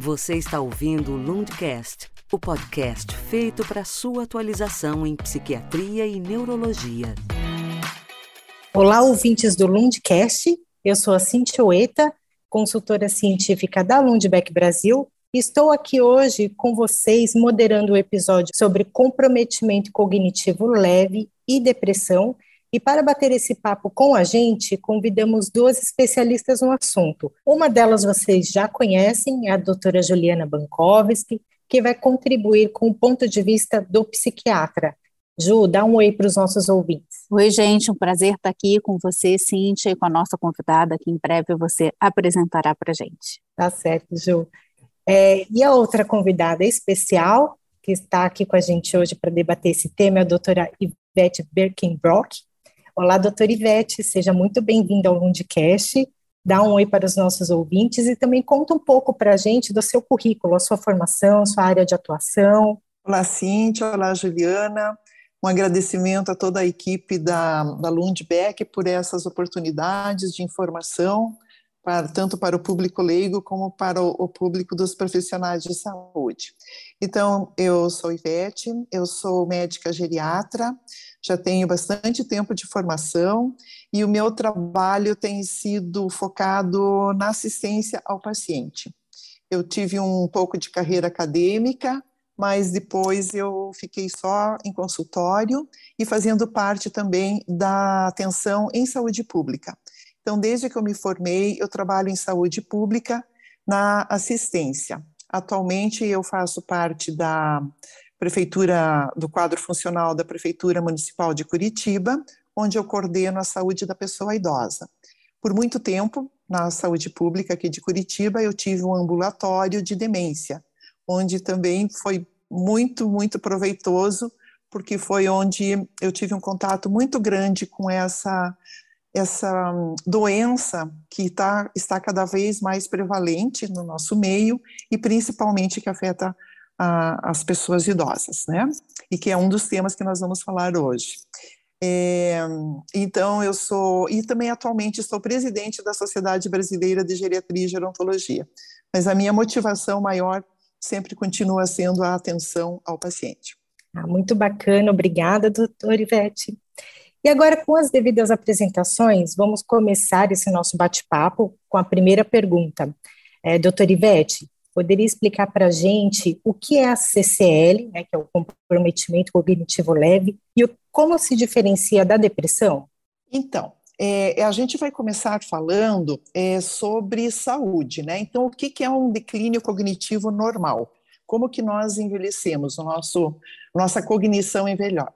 Você está ouvindo o Lundcast, o podcast feito para sua atualização em psiquiatria e neurologia. Olá, ouvintes do Lundcast. Eu sou a Cintia Oeta, consultora científica da Lundbeck Brasil. Estou aqui hoje com vocês moderando o episódio sobre comprometimento cognitivo leve e depressão e para bater esse papo com a gente, convidamos duas especialistas no assunto. Uma delas vocês já conhecem, é a doutora Juliana Bankovski, que vai contribuir com o ponto de vista do psiquiatra. Ju, dá um oi para os nossos ouvintes. Oi, gente, um prazer estar aqui com você, Cíntia, e com a nossa convidada, que em breve você apresentará para a gente. Tá certo, Ju. É, e a outra convidada especial, que está aqui com a gente hoje para debater esse tema, é a doutora Ivete Birkenbrock, Olá, doutora Ivete, seja muito bem-vinda ao Lundcast. Dá um oi para os nossos ouvintes e também conta um pouco para a gente do seu currículo, a sua formação, sua área de atuação. Olá, Cíntia. Olá, Juliana. Um agradecimento a toda a equipe da, da Lundbeck por essas oportunidades de informação, para, tanto para o público leigo como para o, o público dos profissionais de saúde. Então, eu sou Ivete, eu sou médica geriatra, já tenho bastante tempo de formação e o meu trabalho tem sido focado na assistência ao paciente. Eu tive um pouco de carreira acadêmica, mas depois eu fiquei só em consultório e fazendo parte também da atenção em saúde pública. Então, desde que eu me formei, eu trabalho em saúde pública na assistência. Atualmente, eu faço parte da prefeitura do quadro funcional da prefeitura municipal de Curitiba, onde eu coordeno a saúde da pessoa idosa. Por muito tempo, na saúde pública aqui de Curitiba, eu tive um ambulatório de demência, onde também foi muito, muito proveitoso, porque foi onde eu tive um contato muito grande com essa essa doença que tá, está cada vez mais prevalente no nosso meio e principalmente que afeta a, as pessoas idosas, né? E que é um dos temas que nós vamos falar hoje. É, então, eu sou, e também atualmente estou presidente da Sociedade Brasileira de Geriatria e Gerontologia, mas a minha motivação maior sempre continua sendo a atenção ao paciente. Ah, muito bacana, obrigada, doutora Ivete. E agora, com as devidas apresentações, vamos começar esse nosso bate-papo com a primeira pergunta. É, doutora Ivete, Poderia explicar para a gente o que é a CCL, né, que é o comprometimento cognitivo leve, e como se diferencia da depressão? Então, é, a gente vai começar falando é, sobre saúde, né? Então, o que, que é um declínio cognitivo normal? Como que nós envelhecemos, o nosso, nossa cognição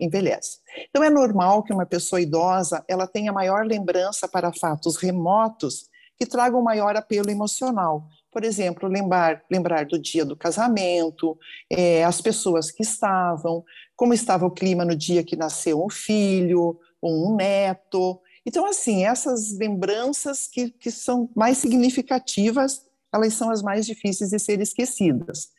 envelhece. Então, é normal que uma pessoa idosa ela tenha maior lembrança para fatos remotos que tragam maior apelo emocional, por exemplo, lembrar, lembrar do dia do casamento, é, as pessoas que estavam, como estava o clima no dia que nasceu um filho ou um neto. Então, assim, essas lembranças que, que são mais significativas, elas são as mais difíceis de ser esquecidas.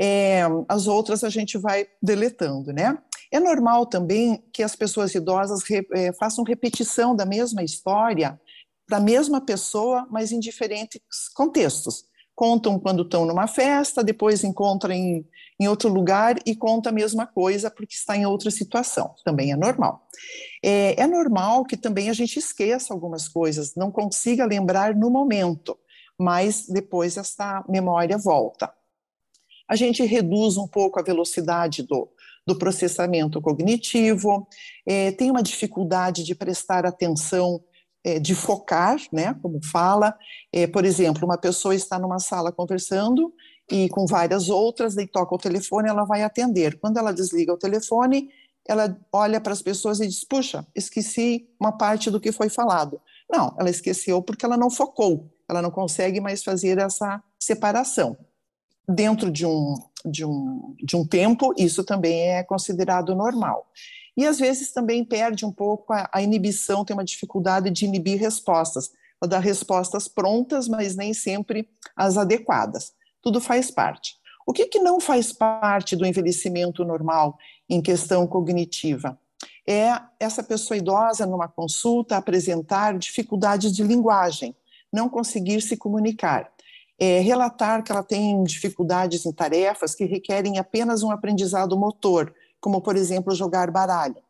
É, as outras a gente vai deletando, né? É normal também que as pessoas idosas re, é, façam repetição da mesma história para a mesma pessoa, mas em diferentes contextos. Contam quando estão numa festa, depois encontram em, em outro lugar e conta a mesma coisa porque está em outra situação. Também é normal. É, é normal que também a gente esqueça algumas coisas, não consiga lembrar no momento, mas depois essa memória volta. A gente reduz um pouco a velocidade do, do processamento cognitivo, é, tem uma dificuldade de prestar atenção é, de focar, né, como fala. É, por exemplo, uma pessoa está numa sala conversando e com várias outras, e toca o telefone, ela vai atender. Quando ela desliga o telefone, ela olha para as pessoas e diz: Puxa, esqueci uma parte do que foi falado. Não, ela esqueceu porque ela não focou, ela não consegue mais fazer essa separação. Dentro de um, de um, de um tempo, isso também é considerado normal. E às vezes também perde um pouco a, a inibição, tem uma dificuldade de inibir respostas, ela dá respostas prontas, mas nem sempre as adequadas. Tudo faz parte. O que, que não faz parte do envelhecimento normal em questão cognitiva? É essa pessoa idosa, numa consulta, apresentar dificuldades de linguagem, não conseguir se comunicar. É, relatar que ela tem dificuldades em tarefas que requerem apenas um aprendizado motor, como, por exemplo, jogar baralho,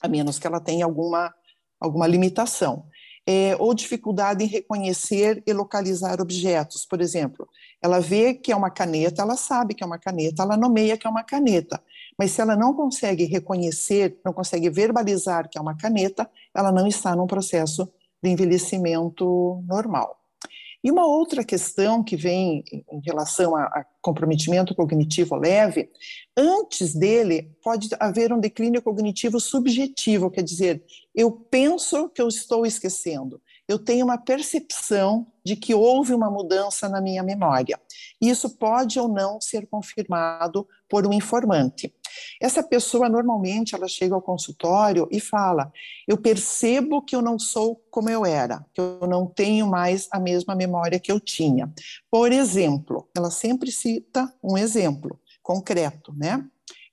a menos que ela tenha alguma, alguma limitação. É, ou dificuldade em reconhecer e localizar objetos, por exemplo. Ela vê que é uma caneta, ela sabe que é uma caneta, ela nomeia que é uma caneta, mas se ela não consegue reconhecer, não consegue verbalizar que é uma caneta, ela não está num processo de envelhecimento normal. E uma outra questão que vem em relação a, a, comprometimento cognitivo leve, antes dele pode haver um declínio cognitivo subjetivo, quer dizer, eu penso que eu estou esquecendo, eu tenho uma percepção de que houve uma mudança na minha memória. Isso pode ou não ser confirmado por um informante. Essa pessoa normalmente ela chega ao consultório e fala: "Eu percebo que eu não sou como eu era, que eu não tenho mais a mesma memória que eu tinha". Por exemplo, ela sempre cita um exemplo concreto, né?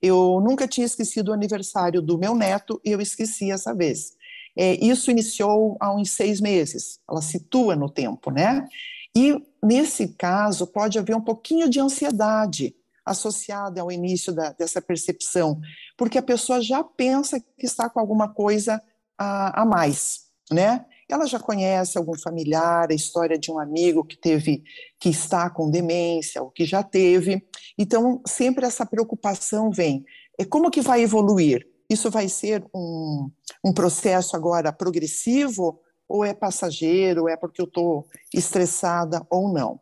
Eu nunca tinha esquecido o aniversário do meu neto e eu esqueci essa vez. É, isso iniciou há uns seis meses, ela situa no tempo, né? E nesse caso pode haver um pouquinho de ansiedade associada ao início da, dessa percepção, porque a pessoa já pensa que está com alguma coisa a, a mais, né? Ela já conhece algum familiar, a história de um amigo que teve, que está com demência, ou que já teve. Então, sempre essa preocupação vem. É como que vai evoluir? Isso vai ser um, um processo agora progressivo ou é passageiro, é porque eu estou estressada ou não?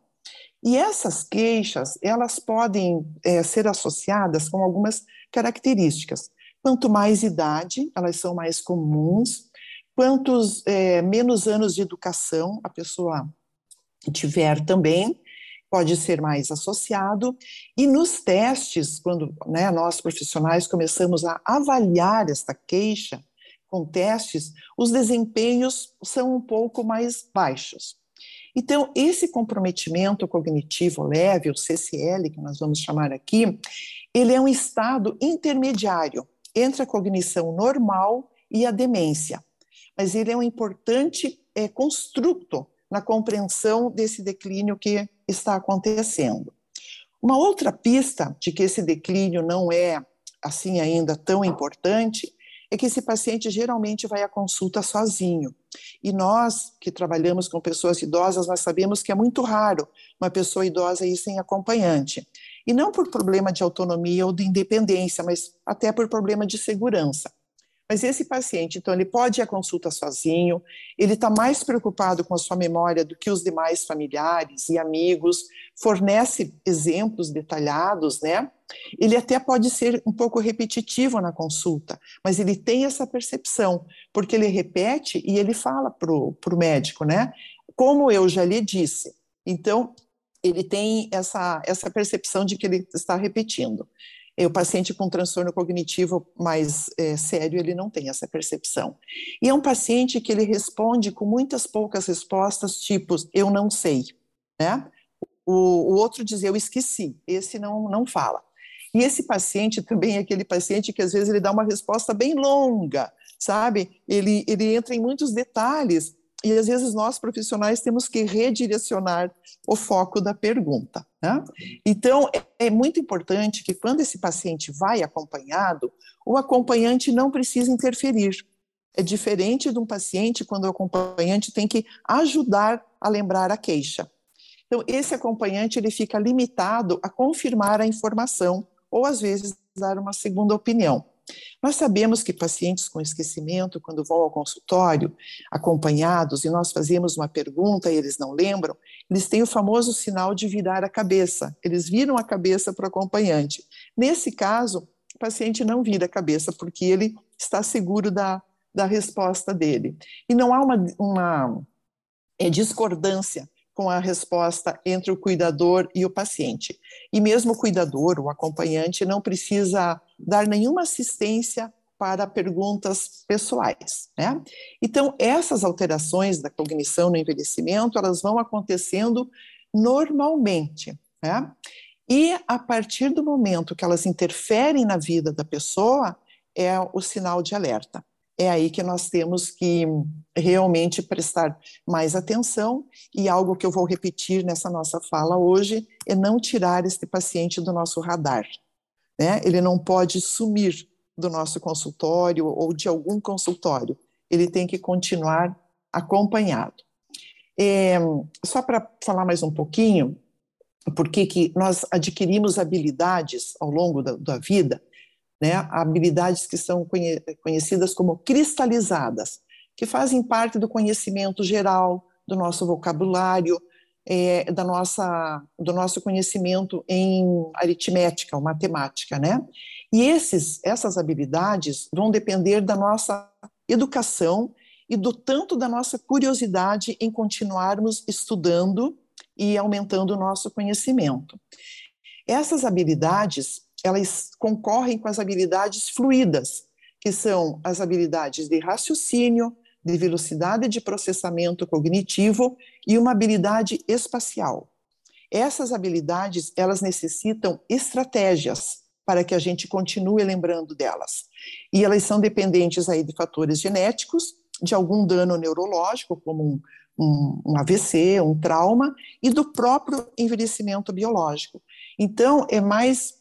E essas queixas, elas podem é, ser associadas com algumas características. Quanto mais idade, elas são mais comuns. Quantos é, menos anos de educação a pessoa tiver também, pode ser mais associado. E nos testes, quando né, nós profissionais começamos a avaliar esta queixa com testes, os desempenhos são um pouco mais baixos. Então, esse comprometimento cognitivo leve, o CCL, que nós vamos chamar aqui, ele é um estado intermediário entre a cognição normal e a demência. Mas ele é um importante é, construto na compreensão desse declínio que está acontecendo. Uma outra pista de que esse declínio não é assim ainda tão importante é que esse paciente geralmente vai à consulta sozinho. E nós que trabalhamos com pessoas idosas, nós sabemos que é muito raro uma pessoa idosa ir sem acompanhante. E não por problema de autonomia ou de independência, mas até por problema de segurança. Mas esse paciente, então, ele pode ir à consulta sozinho, ele está mais preocupado com a sua memória do que os demais familiares e amigos, fornece exemplos detalhados, né? Ele até pode ser um pouco repetitivo na consulta, mas ele tem essa percepção, porque ele repete e ele fala para o médico, né? Como eu já lhe disse. Então, ele tem essa, essa percepção de que ele está repetindo. E o paciente com transtorno cognitivo mais é, sério, ele não tem essa percepção. E é um paciente que ele responde com muitas poucas respostas, tipos, eu não sei, né? O, o outro diz, eu esqueci, esse não, não fala. E esse paciente também é aquele paciente que às vezes ele dá uma resposta bem longa, sabe? Ele, ele entra em muitos detalhes e às vezes nós profissionais temos que redirecionar o foco da pergunta. Né? Então, é, muito importante que quando esse paciente vai acompanhado, o acompanhante não precisa interferir. É diferente de um paciente quando o acompanhante tem que ajudar a lembrar a queixa. Então, esse acompanhante ele fica limitado a confirmar a informação ou às vezes dar uma segunda opinião. Nós sabemos que pacientes com esquecimento, quando vão ao consultório, acompanhados, e nós fazemos uma pergunta e eles não lembram, eles têm o famoso sinal de virar a cabeça. Eles viram a cabeça para o acompanhante. Nesse caso, o paciente não vira a cabeça, porque ele está seguro da, da resposta dele. E não há uma, uma é, discordância com a resposta entre o cuidador e o paciente. E mesmo o cuidador, o acompanhante, não precisa dar nenhuma assistência para perguntas pessoais, né? Então, essas alterações da cognição no envelhecimento, elas vão acontecendo normalmente, né? E a partir do momento que elas interferem na vida da pessoa, é o sinal de alerta. é aí que nós temos que realmente prestar mais atenção e algo que eu vou repetir nessa nossa fala hoje é não tirar este paciente do nosso radar. Né? Ele não pode sumir do nosso consultório ou de algum consultório, ele tem que continuar acompanhado. É, só para falar mais um pouquinho, porque que nós adquirimos habilidades ao longo da, da vida, né, habilidades que são conhe conhecidas como cristalizadas, que fazem parte do conhecimento geral, do nosso vocabulário, é, da nossa, do nosso conhecimento em aritmética ou matemática, né? E esses, essas habilidades vão depender da nossa educação e do tanto da nossa curiosidade em continuarmos estudando e aumentando o nosso conhecimento. Essas habilidades, elas concorrem com as habilidades fluídas, que são as habilidades de raciocínio, de velocidade de processamento cognitivo e uma habilidade espacial. Essas habilidades, elas necessitam estratégias para que a gente continue lembrando delas. E elas são dependentes aí de fatores genéticos, de algum dano neurológico, como um, um, um AVC, um trauma, e do próprio envelhecimento biológico. Então, é mais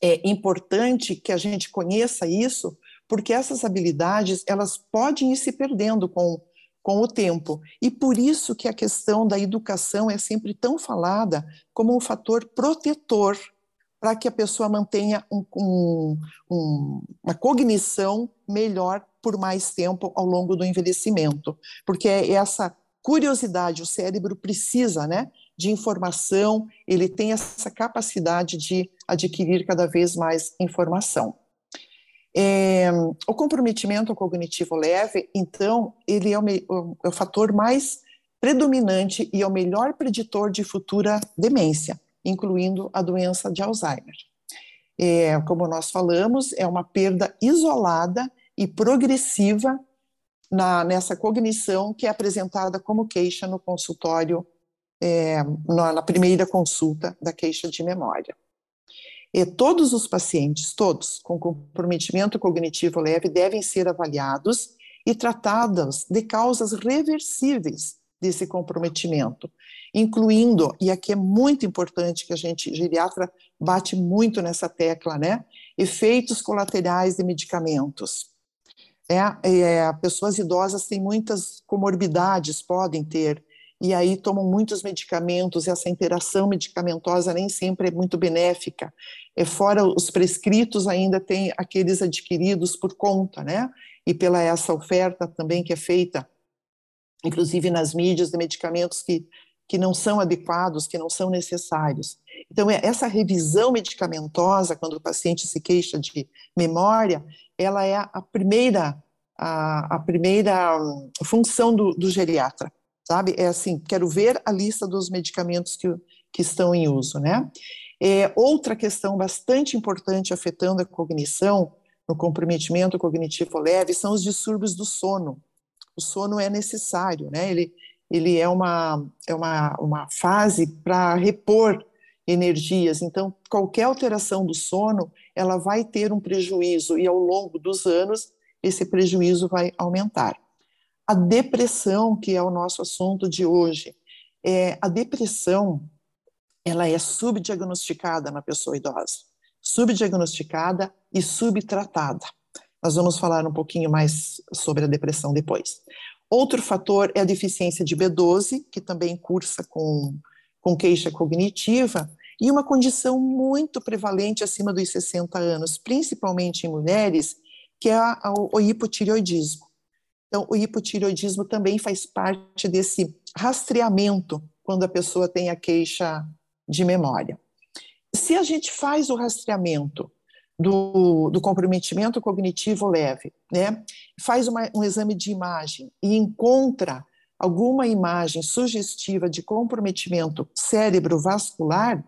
é importante que a gente conheça isso, porque essas habilidades elas podem ir se perdendo com, com o tempo. E por isso que a questão da educação é sempre tão falada como um fator protetor para que a pessoa mantenha um, um, um, uma cognição melhor por mais tempo ao longo do envelhecimento, porque é essa curiosidade, o cérebro precisa, né, de informação, ele tem essa capacidade de adquirir cada vez mais informação. É, o comprometimento cognitivo leve, então, ele é o, é o fator mais predominante e é o melhor preditor de futura demência, incluindo a doença de Alzheimer. É, como nós falamos, é uma perda isolada e progressiva na, nessa cognição que é apresentada como queixa no consultório, é, na, na, primeira consulta da queixa de memória. E todos os pacientes, todos, com comprometimento cognitivo leve, devem ser avaliados e tratados de causas reversíveis desse comprometimento, incluindo, e aqui é muito importante que a gente, geriatra, bate muito nessa tecla, né? Efeitos colaterais de medicamentos é, é, pessoas idosas têm muitas comorbidades, podem ter, e aí tomam muitos medicamentos, e essa interação medicamentosa nem sempre é muito benéfica. É, fora os prescritos, ainda tem aqueles adquiridos por conta, né? E pela essa oferta também que é feita, inclusive nas mídias, de medicamentos que, que não são adequados, que não são necessários. Então, é, essa revisão medicamentosa, quando o paciente se queixa de memória, ela é a primeira, a, a primeira função do, do, geriatra, sabe? É assim, quero ver a lista dos medicamentos que, que estão em uso, né? É, outra questão bastante importante afetando a cognição, no comprometimento cognitivo leve, são os distúrbios do sono. O sono é necessário, né? Ele, ele é uma, é uma, uma fase para repor energias. Então, qualquer alteração do sono, ela vai ter um prejuízo e ao longo dos anos esse prejuízo vai aumentar. A depressão, que é o nosso assunto de hoje, é a depressão, ela é subdiagnosticada na pessoa idosa, subdiagnosticada e subtratada. Nós vamos falar um pouquinho mais sobre a depressão depois. Outro fator é a deficiência de B12, que também cursa com, com queixa cognitiva, e uma condição muito prevalente acima dos 60 anos, principalmente em mulheres, que é a, a, o hipotireoidismo. Então, o hipotireoidismo também faz parte desse rastreamento quando a pessoa tem a queixa de memória. Se a gente faz o rastreamento do, do comprometimento cognitivo leve, né, faz uma, um exame de imagem e encontra alguma imagem sugestiva de comprometimento cérebrovascular,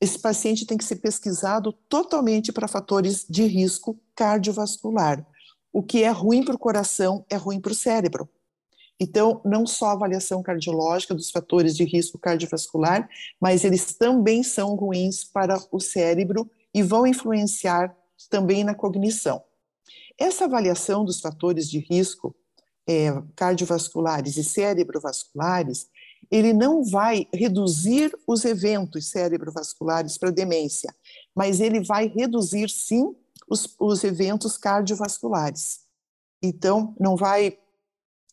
esse paciente tem que ser pesquisado totalmente para fatores de risco cardiovascular. O que é ruim para o coração é ruim para o cérebro. Então, não só a avaliação cardiológica dos fatores de risco cardiovascular, mas eles também são ruins para o cérebro e vão influenciar também na cognição. essa avaliação dos fatores de risco é, cardiovasculares e cerebrovasculares, ele não vai reduzir os eventos cerebrovasculares para demência, mas ele vai reduzir sim os, os eventos cardiovasculares. Então, não vai,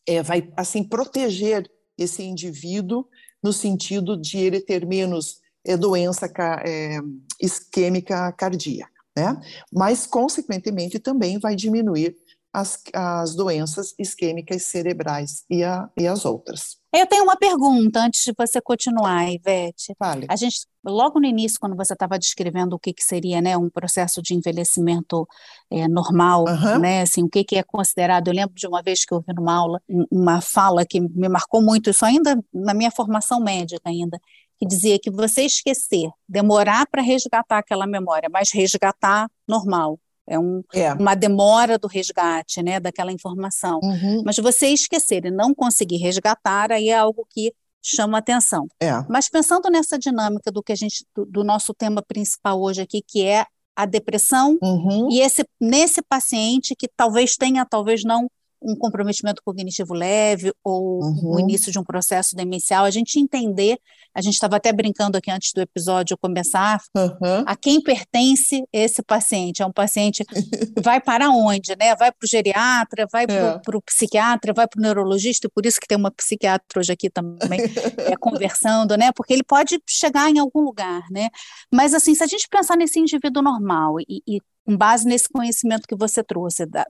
é, vai assim proteger esse indivíduo no sentido de ele ter menos é, doença é, isquêmica cardíaca, né? Mas, consequentemente, também vai diminuir as, as doenças isquêmicas cerebrais e, a, e as outras. Eu tenho uma pergunta antes de você continuar, Ivete. Fale. A gente, logo no início, quando você estava descrevendo o que, que seria né, um processo de envelhecimento é, normal, uhum. né, assim, o que, que é considerado. Eu lembro de uma vez que eu ouvi numa aula uma fala que me marcou muito, isso ainda na minha formação médica ainda, que dizia que você esquecer, demorar para resgatar aquela memória, mas resgatar normal. É, um, é, uma demora do resgate, né, daquela informação. Uhum. Mas você esquecer e não conseguir resgatar, aí é algo que chama atenção. É. Mas pensando nessa dinâmica do que a gente, do, do nosso tema principal hoje aqui, que é a depressão, uhum. e esse, nesse paciente que talvez tenha, talvez não, um comprometimento cognitivo leve ou uhum. o início de um processo demencial, a gente entender, a gente estava até brincando aqui antes do episódio começar, uhum. a quem pertence esse paciente? É um paciente, vai para onde, né? Vai para o geriatra, vai é. para o psiquiatra, vai para o neurologista, e por isso que tem uma psiquiatra hoje aqui também é, conversando, né? Porque ele pode chegar em algum lugar, né? Mas assim, se a gente pensar nesse indivíduo normal e, e com base nesse conhecimento que você trouxe da,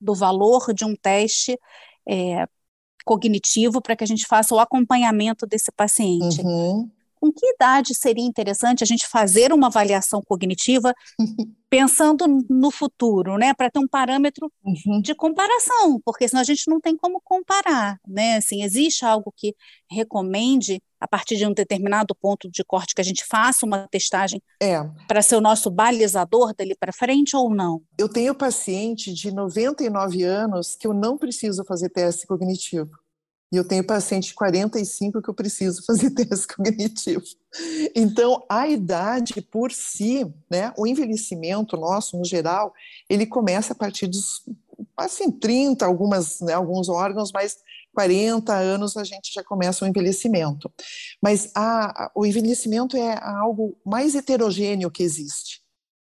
do valor de um teste é, cognitivo para que a gente faça o acompanhamento desse paciente. Uhum. Com que idade seria interessante a gente fazer uma avaliação cognitiva pensando no futuro, né, para ter um parâmetro uhum. de comparação, porque senão a gente não tem como comparar, né? Assim, existe algo que recomende a partir de um determinado ponto de corte que a gente faça uma testagem é. para ser o nosso balizador dali para frente ou não? Eu tenho paciente de 99 anos que eu não preciso fazer teste cognitivo. E eu tenho paciente de 45 que eu preciso fazer teste cognitivo. Então, a idade por si, né, o envelhecimento nosso, no geral, ele começa a partir dos, assim, 30, algumas, né, alguns órgãos, mas 40 anos a gente já começa o envelhecimento. Mas a, o envelhecimento é algo mais heterogêneo que existe,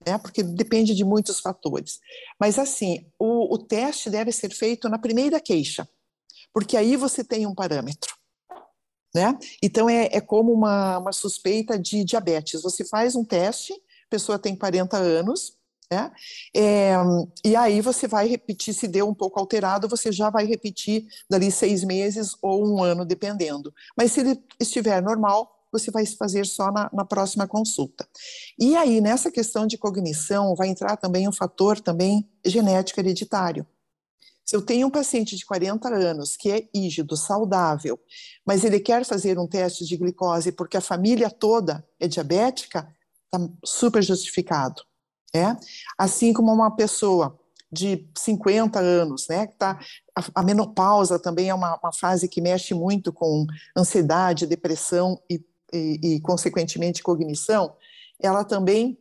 né? porque depende de muitos fatores. Mas, assim, o, o teste deve ser feito na primeira queixa, porque aí você tem um parâmetro. Né? Então, é, é como uma, uma suspeita de diabetes. Você faz um teste, a pessoa tem 40 anos, né? É, e aí você vai repetir, se deu um pouco alterado, você já vai repetir dali seis meses ou um ano, dependendo. Mas se ele estiver normal, você vai fazer só na, na próxima consulta. E aí, nessa questão de cognição, vai entrar também um fator também genético hereditário. Se eu tenho um paciente de 40 anos que é ígido, saudável, mas ele quer fazer um teste de glicose porque a família toda é diabética, está super justificado. É? Assim como uma pessoa de 50 anos, né, que tá, a, a menopausa também é uma, uma, fase que mexe muito com ansiedade, depressão e, e, e, consequentemente, cognição, ela também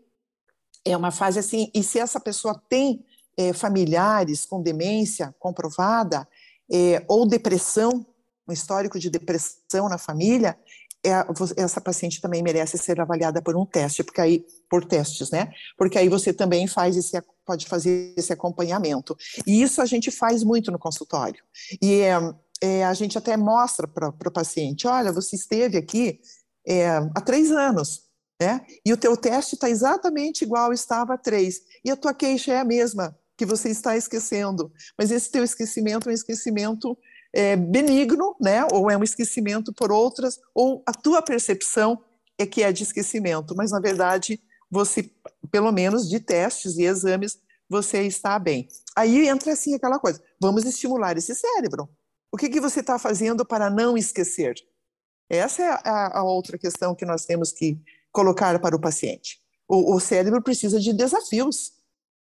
é uma fase assim, e se essa pessoa tem é, familiares com demência comprovada, é, ou depressão, um histórico de depressão na família, é, essa paciente também merece ser avaliada por um teste, porque aí por testes, né? Porque aí você também faz esse pode fazer esse acompanhamento. E isso a gente faz muito no consultório. E é, é, a gente até mostra para o paciente, olha, você esteve aqui é, há três anos, né? E o teu teste está exatamente igual estava há três. E a tua queixa é a mesma que você está esquecendo. Mas esse teu esquecimento é um esquecimento é, benigno, né? Ou é um esquecimento por outras, ou a tua percepção é que é de esquecimento, mas na verdade você, pelo menos de testes e exames, você está bem. Aí entra assim aquela coisa: vamos estimular esse cérebro. O que, que você está fazendo para não esquecer? Essa é a, a, outra questão que nós temos que colocar para o paciente. O, o cérebro precisa de desafios,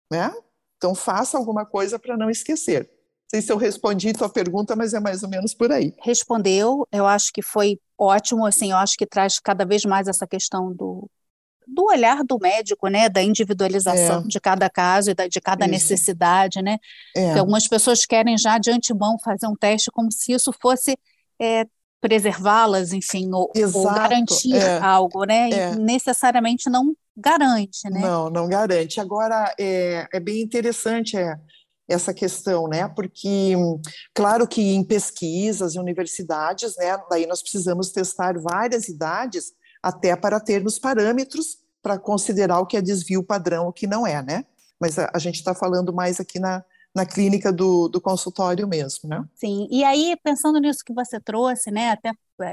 né? Então faça alguma coisa para não esquecer sei se eu respondi tua pergunta, mas é mais ou menos por aí. Respondeu, eu acho que foi ótimo, assim, eu acho que traz cada vez mais essa questão do, do olhar do médico, né, da individualização é. de cada caso e da, de cada isso. necessidade, né? É. Porque algumas pessoas querem já de antemão fazer um teste como se isso fosse é, preservá-las, enfim, ou, ou garantir é. algo, né? E é. necessariamente não garante, né? Não, não garante. Agora é, é bem interessante é, essa questão, né? Porque, claro que em pesquisas, em universidades, né? Daí nós precisamos testar várias idades até para termos parâmetros para considerar o que é desvio padrão, o que não é, né? Mas a, a gente está falando mais aqui na, na clínica do, do consultório mesmo, né? Sim, e aí pensando nisso que você trouxe, né, até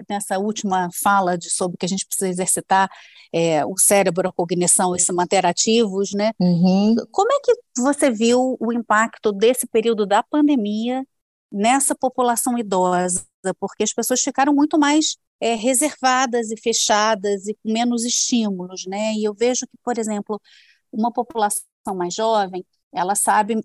nessa última fala de sobre que a gente precisa exercitar é, o cérebro, a cognição e se manter ativos, né? Uhum. Como é que você viu o impacto desse período da pandemia nessa população idosa? Porque as pessoas ficaram muito mais é, reservadas e fechadas e com menos estímulos, né? E eu vejo que, por exemplo, uma população mais jovem ela sabe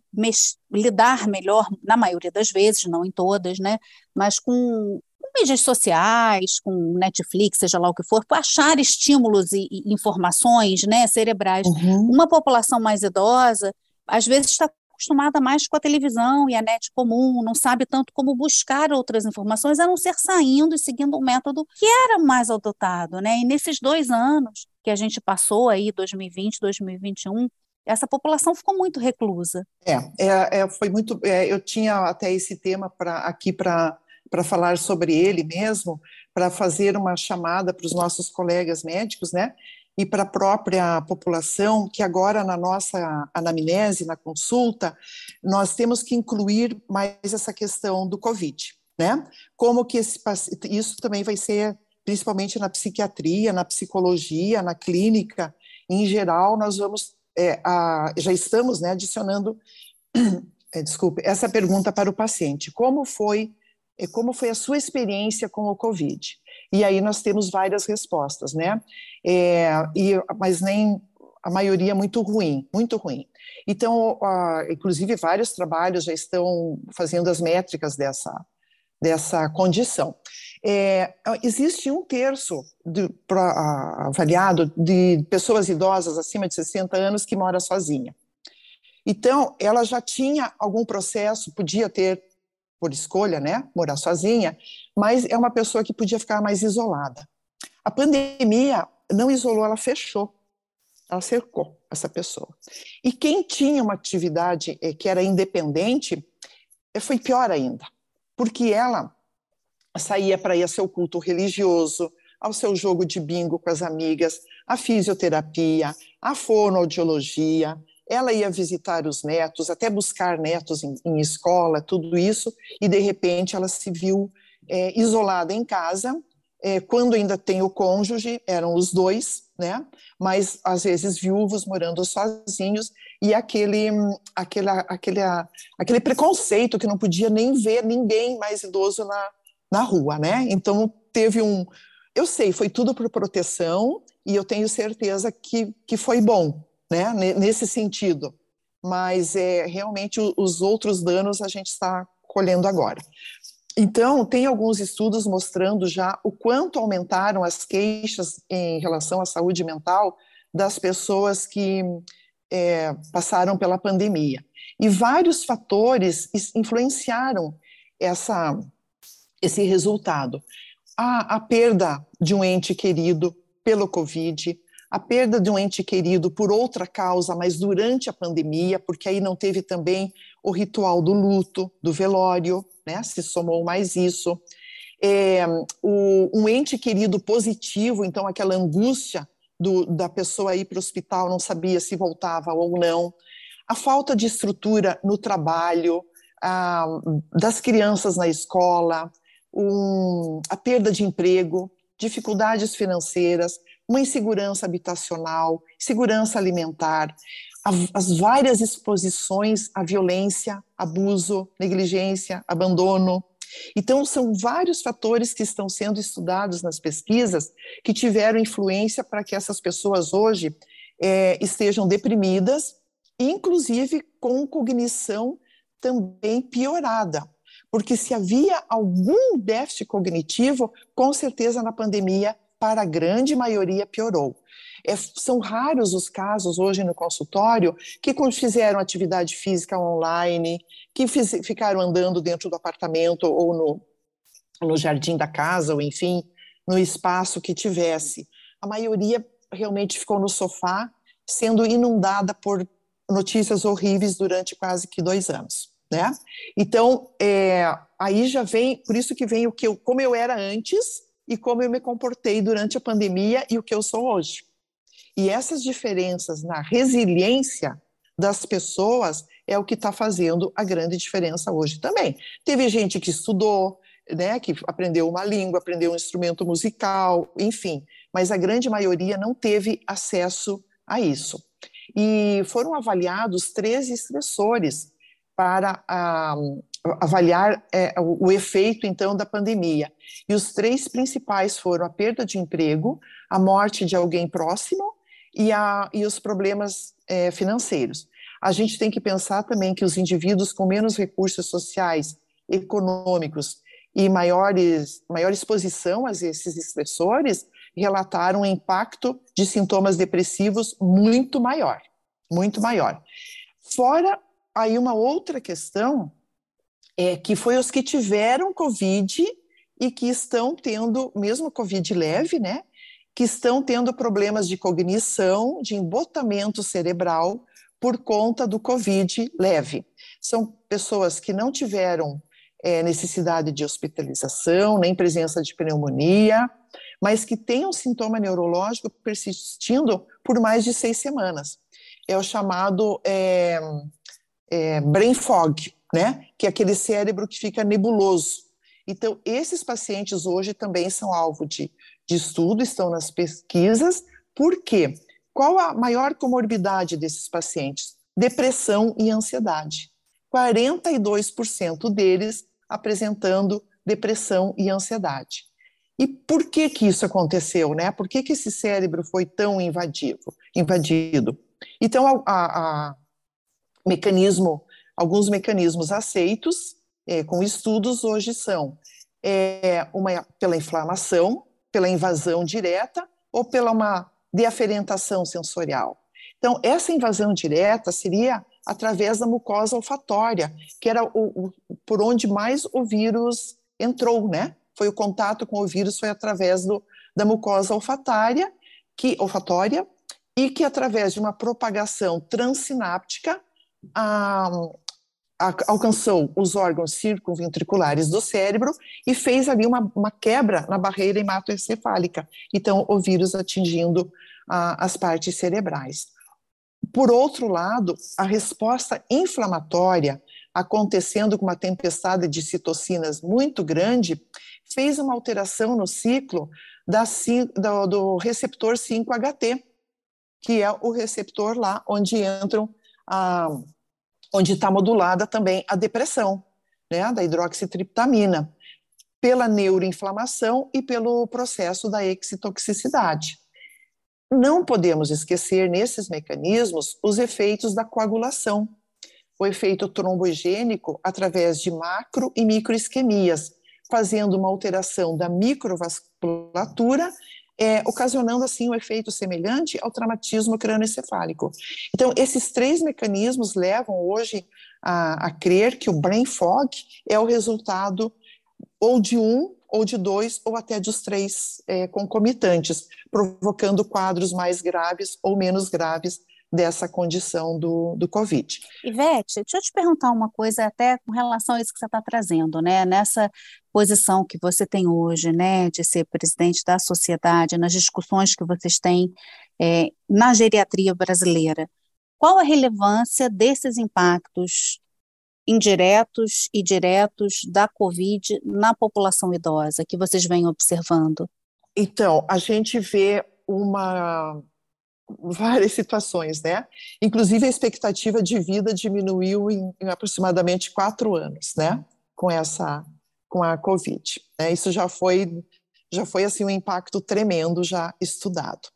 lidar melhor, na maioria das vezes, não em todas, né? Mas com, com mídias sociais, com Netflix, seja lá o que for, para achar estímulos e, e, informações né, cerebrais. Uhum. Uma população mais idosa, às vezes está acostumada mais com a televisão e a net comum, não sabe tanto como buscar outras informações, a não ser saindo e seguindo um método que era mais adotado, né? E nesses dois anos que a gente passou aí, 2020, 2021, essa população ficou muito reclusa. É, é, é foi muito. É, eu tinha até esse tema para aqui para para falar sobre ele mesmo, para fazer uma chamada para os nossos colegas médicos, né? E para a própria população, que agora na nossa anamnese, na consulta, nós temos que incluir mais essa questão do Covid, né? Como que esse, isso também vai ser, principalmente na psiquiatria, na psicologia, na clínica, em geral, nós vamos é, a, já estamos né, adicionando, é, desculpe, essa pergunta para o paciente. Como foi, é, como foi a sua experiência com o Covid? E aí nós temos várias respostas, né? É, e, mas nem a maioria muito ruim, muito ruim. Então, uh, inclusive, vários trabalhos já estão fazendo as métricas dessa, dessa condição. É, existe um terço de, pra, avaliado de pessoas idosas acima de 60 anos que mora sozinha. Então, ela já tinha algum processo, podia ter, por escolha, né, morar sozinha, mas é uma pessoa que podia ficar mais isolada. A pandemia não isolou, ela fechou, ela cercou essa pessoa. E quem tinha uma atividade eh, que era independente, eh, foi pior ainda, porque ela saía para ir ao seu culto religioso, ao seu jogo de bingo com as amigas, a fisioterapia, a fonoaudiologia, ela ia visitar os netos, até buscar netos em, em escola, tudo isso, e de repente ela se viu é, isolada em casa, é, quando ainda tem o cônjuge, eram os dois, né? Mas às vezes viúvos morando sozinhos e aquele, aquele, aquele, aquele preconceito que não podia nem ver ninguém mais idoso na, na rua, né? Então teve um, eu sei, foi tudo por proteção e eu tenho certeza que, que foi bom, né? Nesse sentido. Mas é realmente os outros danos a gente está colhendo agora. Então, tem alguns estudos mostrando já o quanto aumentaram as queixas em relação à saúde mental das pessoas que é, passaram pela pandemia. E vários fatores influenciaram essa, esse resultado. A, a perda de um ente querido pelo Covid, a perda de um ente querido por outra causa, mas durante a pandemia, porque aí não teve também o ritual do luto, do velório, né? Se somou mais isso. É, o, um ente querido positivo, então aquela angústia do, da pessoa ir para o hospital, não sabia se voltava ou não. A falta de estrutura no trabalho, a, das crianças na escola, um, a perda de emprego, dificuldades financeiras, uma insegurança habitacional, segurança alimentar, as várias exposições à violência, abuso, negligência, abandono. Então, são vários fatores que estão sendo estudados nas pesquisas que tiveram influência para que essas pessoas hoje é, estejam deprimidas, inclusive com cognição também piorada porque se havia algum déficit cognitivo, com certeza na pandemia, para a grande maioria, piorou. É, são raros os casos hoje no consultório que fizeram atividade física online, que fiz, ficaram andando dentro do apartamento ou no, no jardim da casa, ou enfim, no espaço que tivesse. A maioria realmente ficou no sofá, sendo inundada por notícias horríveis durante quase que dois anos. Né? Então, é, aí já vem, por isso que vem o que eu, como eu era antes e como eu me comportei durante a pandemia e o que eu sou hoje. E essas diferenças na resiliência das pessoas é o que está fazendo a grande diferença hoje também. Teve gente que estudou, né, que aprendeu uma língua, aprendeu um instrumento musical, enfim, mas a grande maioria não teve acesso a isso. E foram avaliados 13 estressores para a, avaliar é, o, o, efeito, então, da pandemia. E os três principais foram a perda de emprego, a morte de alguém próximo e, a, e os problemas é, financeiros. A gente tem que pensar também que os indivíduos com menos recursos sociais, econômicos e maiores, maior exposição a esses estressores relataram um impacto de sintomas depressivos muito maior, muito maior. Fora aí uma outra questão é que foi os que tiveram Covid e que estão tendo, mesmo Covid leve, né? Que estão tendo problemas de cognição, de embotamento cerebral por conta do Covid leve. São pessoas que não tiveram é, necessidade de hospitalização, nem presença de pneumonia, mas que têm um sintoma neurológico persistindo por mais de seis semanas. É o chamado é, é, brain fog, né? Que é aquele cérebro que fica nebuloso. Então, esses pacientes hoje também são alvo de, de estudo, estão nas pesquisas. Por quê? Qual a maior comorbidade desses pacientes? Depressão e ansiedade. 42% deles apresentando depressão e ansiedade. E por que que isso aconteceu, né? Por que que esse cérebro foi tão invadido? invadido? Então, a mecanismo, alguns mecanismos aceitos é, com estudos hoje são é, uma, pela inflamação, pela invasão direta ou pela uma deaferentação sensorial. Então, essa invasão direta seria através da mucosa olfatória, que era o, o, por onde mais o vírus entrou, né? Foi o contato com o vírus foi através do, da mucosa olfatária, que olfatória, e que através de uma propagação transsináptica a, alcançou os órgãos circunventriculares do cérebro e fez ali uma, uma quebra na barreira hematoencefálica. Então, o vírus atingindo a, as partes cerebrais. Por outro lado, a resposta inflamatória acontecendo com uma tempestade de citocinas muito grande, fez uma alteração no ciclo da, do, do receptor 5-HT, que é o receptor lá onde entram a, onde está modulada também a depressão, né, da hidroxitriptamina, pela neuroinflamação e pelo processo da excitoxicidade. Não podemos esquecer nesses mecanismos os efeitos da coagulação, o efeito trombogênico através de macro e microisquemias, fazendo uma alteração da microvasculatura é, ocasionando assim um efeito semelhante ao traumatismo crânioencefálico. Então, esses três mecanismos levam hoje a, a crer que o brain fog é o resultado ou de um, ou de dois, ou até de os três é, concomitantes, provocando quadros mais graves ou menos graves dessa condição do, do Covid. Ivete, deixa eu te perguntar uma coisa até com relação a isso que você está trazendo, né? Nessa posição que você tem hoje, né, de ser presidente da sociedade, nas discussões que vocês têm é, na geriatria brasileira, qual a relevância desses impactos indiretos e diretos da Covid na população idosa que vocês vêm observando? Então, a gente vê uma várias situações, né? Inclusive a expectativa de vida diminuiu em, em aproximadamente quatro anos, né? Com essa, com a Covid. Né? Isso já foi, já foi assim um impacto tremendo já estudado.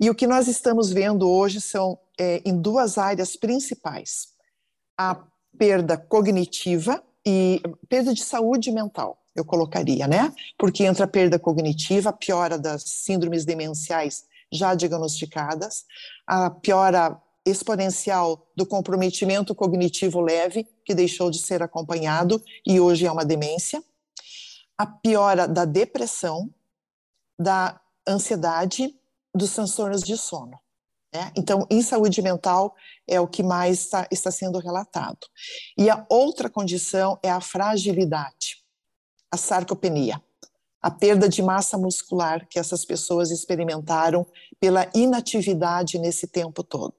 E o que nós estamos vendo hoje são é, em duas áreas principais: a perda cognitiva e perda de saúde mental, eu colocaria, né? Porque entra a perda cognitiva, a piora das síndromes demenciais já diagnosticadas, a piora exponencial do comprometimento cognitivo leve, que deixou de ser acompanhado e hoje é uma demência, a piora da depressão, da ansiedade, dos transtornos de sono. Né? Então, em saúde mental é o que mais está, está sendo relatado. E a outra condição é a fragilidade, a sarcopenia, a perda de massa muscular que essas pessoas experimentaram pela inatividade nesse tempo todo.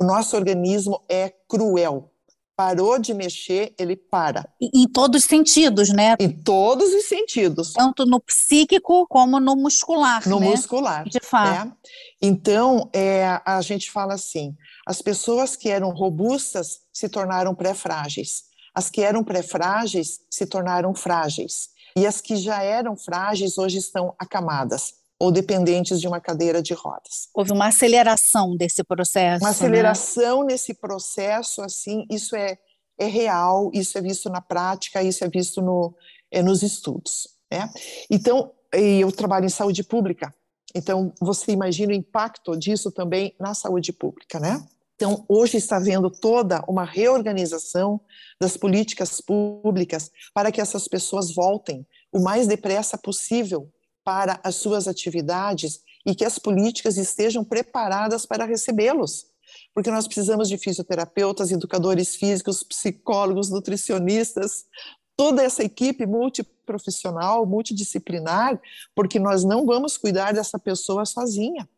O nosso organismo é cruel. Parou de mexer, ele para. Em todos os sentidos, né? Em todos os sentidos. Tanto no psíquico como no muscular. No né? muscular. De fato. É. Então, é, a gente fala assim: as pessoas que eram robustas se tornaram pré-frágeis. As que eram pré-frágeis se tornaram frágeis. E as que já eram frágeis hoje estão acamadas ou dependentes de uma cadeira de rodas. Houve uma aceleração desse processo. Uma né? aceleração né? nesse processo, assim, isso é, é real, isso é visto na prática, isso é visto no, é, nos estudos. Né? Então, eu trabalho em saúde pública, então você imagina o impacto disso também na saúde pública, né? Então, hoje está havendo toda uma reorganização das políticas públicas para que essas pessoas voltem o mais depressa possível para as suas atividades e que as políticas estejam preparadas para recebê-los. Porque nós precisamos de fisioterapeutas, educadores físicos, psicólogos, nutricionistas, toda essa equipe multiprofissional, multidisciplinar, porque nós não vamos cuidar dessa pessoa sozinha.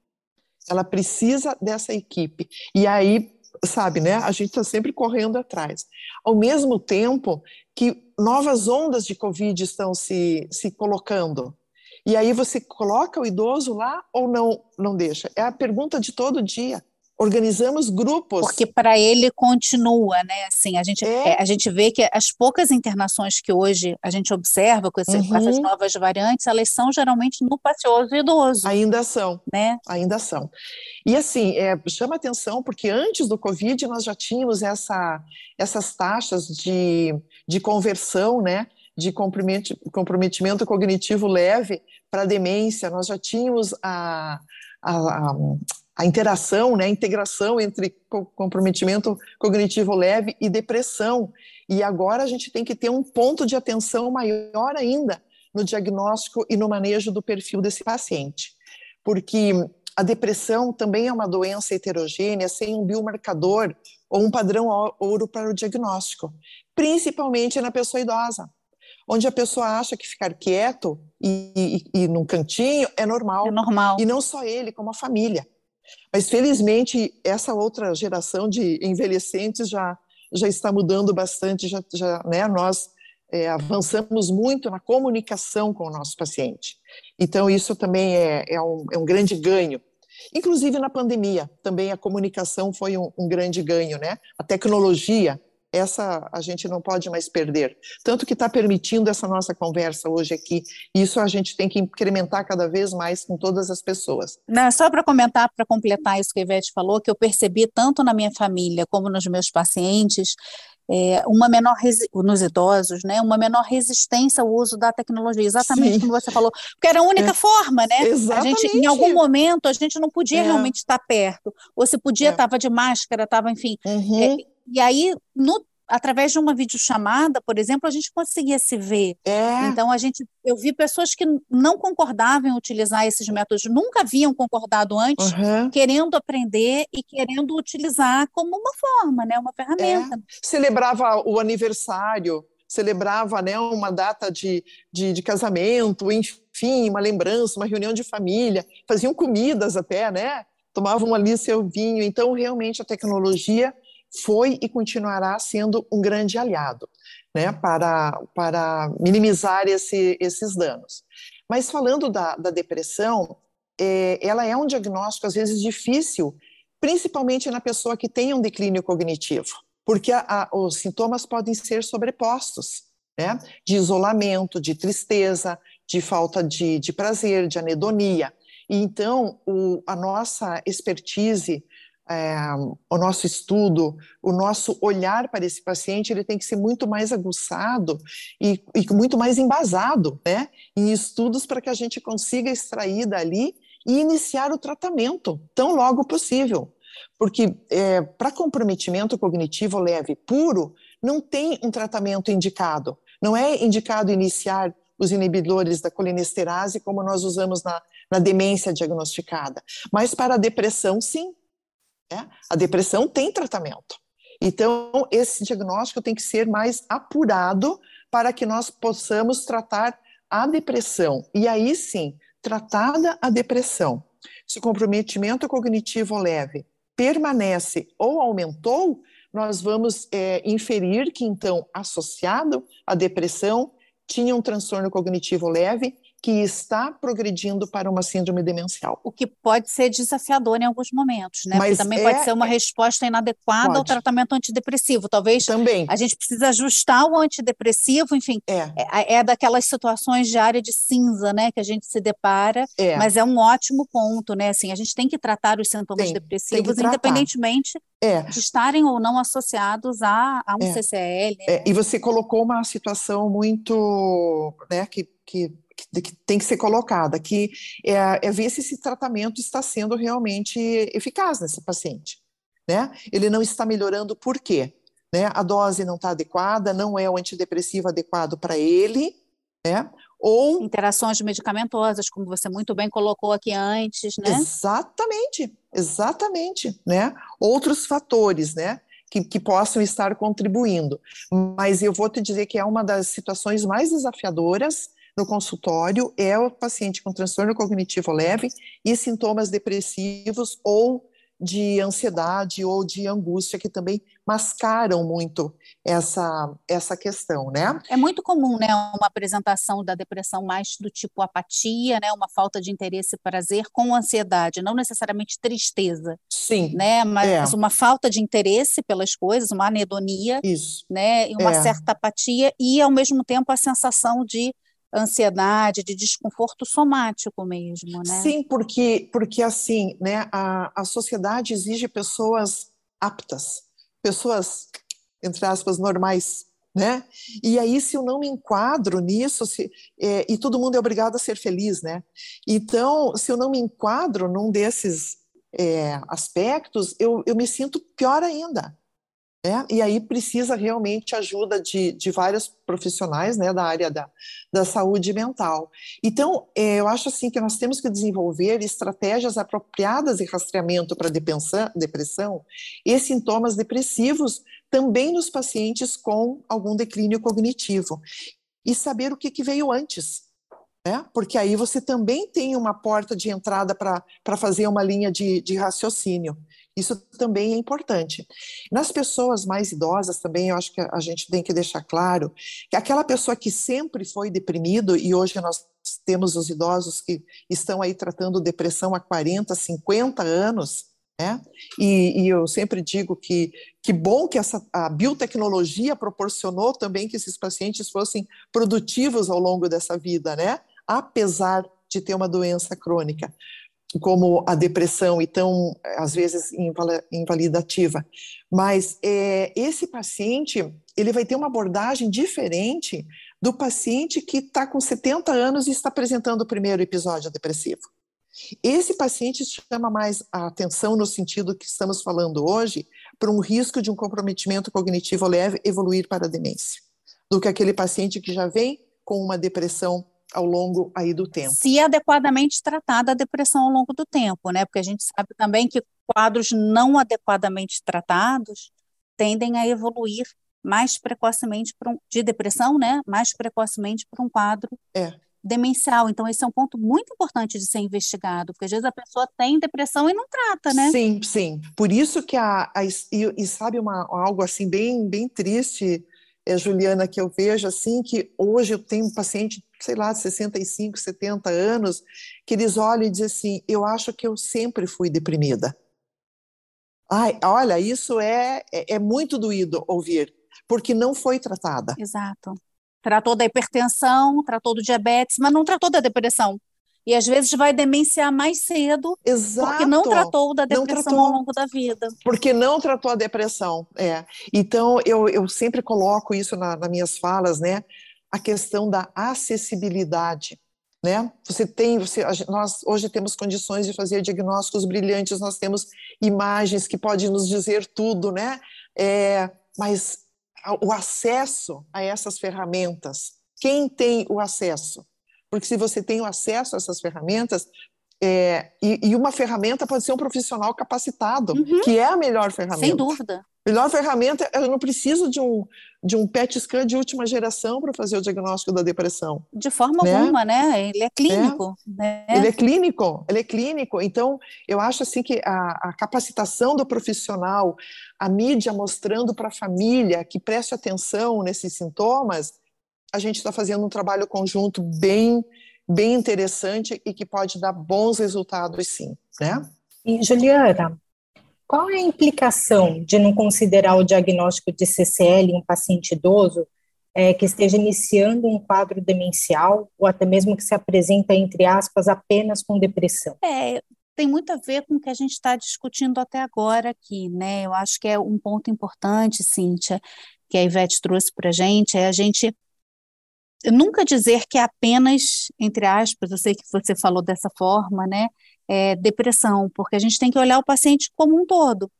Ela precisa dessa equipe. E aí, sabe, né? A gente está sempre correndo atrás. Ao mesmo tempo que novas ondas de Covid estão se, se colocando. E aí você coloca o idoso lá ou não, não deixa? É a pergunta de todo dia organizamos grupos. Porque para ele continua, né? Assim, a gente, é. É, a gente vê que as poucas internações que hoje a gente observa com, esse, uhum. com, essas novas variantes, elas são geralmente no pacioso idoso. Ainda são. Né? Ainda são. E assim, é, chama atenção porque antes do Covid nós já tínhamos essa, essas taxas de, de conversão, né? De comprometimento cognitivo leve para demência, nós já tínhamos a, a, a a interação, né, a integração entre comprometimento cognitivo leve e depressão. E agora a gente tem que ter um ponto de atenção maior ainda no diagnóstico e no manejo do perfil desse paciente. Porque a depressão também é uma doença heterogênea, sem um biomarcador ou um padrão ouro para o diagnóstico, principalmente na pessoa idosa, onde a pessoa acha que ficar quieto e, e, e num cantinho é normal. É normal. E não só ele, como a família. Mas felizmente essa outra geração de envelhecentes já já está mudando bastante, já, já né, nós é, avançamos muito na comunicação com o nosso paciente. Então isso também é, é, um, é um grande ganho. Inclusive na pandemia também a comunicação foi um, um grande ganho, né? A tecnologia essa a gente não pode mais perder. Tanto que está permitindo essa nossa conversa hoje aqui. Isso a gente tem que incrementar cada vez mais com todas as pessoas. Não, só para comentar, para completar isso que a Ivete falou, que eu percebi tanto na minha família como nos meus pacientes, é, uma menor nos idosos, né, uma menor resistência ao uso da tecnologia, exatamente Sim. como você falou, porque era a única é. forma, né? Exatamente. A gente, em algum momento, a gente não podia é. realmente estar perto, ou se podia, estava é. de máscara, estava, enfim. Uhum. E aí, no, através de uma videochamada, por exemplo, a gente conseguia se ver. É. Então, a gente, eu vi pessoas que não concordavam em utilizar esses métodos, nunca haviam concordado antes, uhum. querendo aprender e querendo utilizar como uma forma, né, uma ferramenta. É. Celebrava o aniversário, celebrava né, uma data de, de, de, casamento, enfim, uma lembrança, uma reunião de família, faziam comidas até, né? Tomavam ali seu vinho. Então, realmente, a tecnologia foi e continuará sendo um grande aliado né, para, para minimizar esse, esses danos. Mas falando da, da depressão, é, ela é um diagnóstico às vezes difícil, principalmente na pessoa que tem um declínio cognitivo, porque a, a, os sintomas podem ser sobrepostos, né, de isolamento, de tristeza, de falta de, de prazer, de anedonia. E então, o, a nossa expertise é, o nosso estudo, o nosso olhar para esse paciente, ele tem que ser muito mais aguçado e, e muito mais embasado, né, em estudos para que a gente consiga extrair dali e iniciar o tratamento tão logo possível. Porque é, para comprometimento cognitivo leve puro, não tem um tratamento indicado. Não é indicado iniciar os inibidores da colinesterase como nós usamos na, na demência diagnosticada. Mas para a depressão, sim. Né? A depressão tem tratamento. Então, esse diagnóstico tem que ser mais apurado para que nós possamos tratar a depressão. E aí sim, tratada a depressão, se o comprometimento cognitivo leve permanece ou aumentou, nós vamos é, inferir que, então, associado à depressão, tinha um transtorno cognitivo leve que está progredindo para uma síndrome demencial. O que pode ser desafiador em alguns momentos, né? Mas Porque também é, pode ser uma é, resposta inadequada pode. ao tratamento antidepressivo. Talvez também. a gente precise ajustar o antidepressivo, enfim. É. é. é daquelas situações de área de cinza, né, que a gente se depara, é. mas é um ótimo ponto, né? Assim, a gente tem que tratar os sintomas tem, depressivos tem independentemente é. de estarem ou não associados a, a um CCL. Né? e você colocou uma situação muito, né, que, que que, tem que ser colocada, que é, é ver se esse tratamento está sendo realmente eficaz nesse paciente. Né? Ele não está melhorando por quê? Né? A dose não está adequada, não é o antidepressivo adequado para ele, né? Ou interações medicamentosas, como você muito bem colocou aqui antes, né? Exatamente, exatamente, né? Outros fatores, né? Que, que possam estar contribuindo. Mas eu vou te dizer que é uma das situações mais desafiadoras no consultório é o paciente com transtorno cognitivo leve e sintomas depressivos ou de ansiedade ou de angústia que também mascaram muito essa essa questão, né? É muito comum, né, uma apresentação da depressão mais do tipo apatia, né, uma falta de interesse e prazer com ansiedade, não necessariamente tristeza. Sim. Né, mas é. uma falta de interesse pelas coisas, uma anedonia, Isso. né, e uma é. certa apatia e ao mesmo tempo a sensação de ansiedade, de desconforto somático mesmo, né? Sim, porque, porque assim, né, a, a sociedade exige pessoas aptas, pessoas, entre aspas, normais, né? E aí, se eu não me enquadro nisso, se, é, e todo mundo é obrigado a ser feliz, né? Então, se eu não me enquadro num desses é, aspectos, eu, eu me sinto pior ainda. Né? E aí precisa realmente ajuda de, de vários profissionais né, da área da, da saúde mental. Então, é, eu acho assim que nós temos que desenvolver estratégias apropriadas de rastreamento para depressão e sintomas depressivos também nos pacientes com algum declínio cognitivo. E saber o que, que veio antes, né? porque aí você também tem uma porta de entrada para fazer uma linha de, de raciocínio. Isso também é importante. Nas pessoas mais idosas também, eu acho que a gente tem que deixar claro que aquela pessoa que sempre foi deprimido, e hoje nós temos os idosos que estão aí tratando depressão há 40, 50 anos, né? E, e, eu sempre digo que que bom que essa a biotecnologia proporcionou também que esses pacientes fossem produtivos ao longo dessa vida, né? Apesar de ter uma doença crônica como a depressão e tão, às vezes, invalidativa. Mas é, esse paciente, ele vai ter uma abordagem diferente do paciente que está com 70 anos e está apresentando o primeiro episódio depressivo. Esse paciente chama mais a atenção no sentido que estamos falando hoje, para um risco de um comprometimento cognitivo leve evoluir para a demência, do que aquele paciente que já vem com uma depressão ao longo aí do tempo. Se adequadamente tratada a depressão ao longo do tempo, né? Porque a gente sabe também que quadros não adequadamente tratados tendem a evoluir mais precocemente um, de depressão, né? Mais precocemente para um quadro é. demencial. Então, esse é um ponto muito importante de ser investigado, porque às vezes a pessoa tem depressão e não trata, né? Sim, sim. Por isso que a, a e, e, sabe uma, algo assim bem, bem triste, é, Juliana, que eu vejo assim, que hoje eu tenho um paciente sei lá, de 65, 70 anos, que eles olham e dizem assim: eu acho que eu sempre fui deprimida. Ai, olha, isso é, é, é muito doído ouvir, porque não foi tratada. Exato. Tratou da hipertensão, tratou do diabetes, mas não tratou da depressão. E às vezes vai demenciar mais cedo, Exato. porque não tratou da depressão tratou, ao longo da vida. Porque não tratou a depressão, é. Então, eu, eu sempre coloco isso na, nas minhas falas, né? a questão da acessibilidade. né? Você tem, você, nós hoje temos condições de fazer diagnósticos brilhantes, nós temos imagens que podem nos dizer tudo, né? É, mas o acesso a essas ferramentas, quem tem o acesso? Porque se você tem o acesso a essas ferramentas, é, e, e, uma ferramenta pode ser um profissional capacitado, uhum. que é a melhor ferramenta. Sem dúvida. Melhor ferramenta, eu não preciso de um, de um PET scan de última geração para fazer o diagnóstico da depressão. De forma né? alguma, né? Ele é clínico. É. Né? Ele é clínico, ele é clínico. Então, eu acho assim que a, a capacitação do profissional, a mídia mostrando para a família que preste atenção nesses sintomas, a gente está fazendo um trabalho conjunto bem bem interessante e que pode dar bons resultados, sim, né? E Juliana, qual é a implicação de não considerar o diagnóstico de CCL em um paciente idoso é, que esteja iniciando um quadro demencial ou até mesmo que se apresenta, entre aspas, apenas com depressão? É, tem muito a ver com o que a gente está discutindo até agora aqui, né? Eu acho que é um ponto importante, Cíntia, que a Ivete trouxe para a gente, é a gente nunca dizer que é apenas, entre aspas, eu sei que você falou dessa forma, né, é, depressão, porque a gente tem que olhar o paciente como um todo,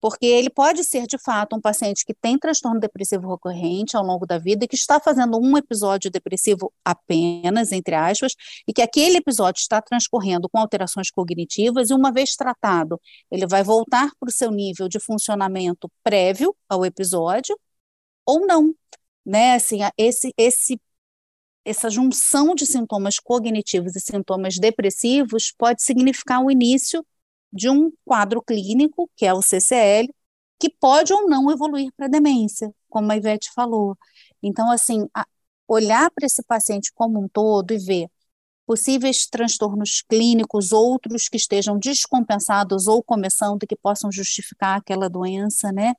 porque ele pode ser, de fato, um paciente que tem transtorno depressivo recorrente ao longo da vida e que está fazendo um episódio depressivo apenas, entre aspas, e que aquele episódio está transcorrendo com alterações cognitivas e, uma vez tratado, ele vai voltar para o seu nível de funcionamento prévio ao episódio, ou não, né, assim, esse, esse essa junção de sintomas cognitivos e sintomas depressivos pode significar o início de um quadro clínico, que é o CCL, que pode ou não evoluir para demência, como a Ivete falou. Então, assim, olhar para esse paciente como um todo e ver possíveis transtornos clínicos, outros que estejam descompensados ou começando que possam justificar aquela doença, né?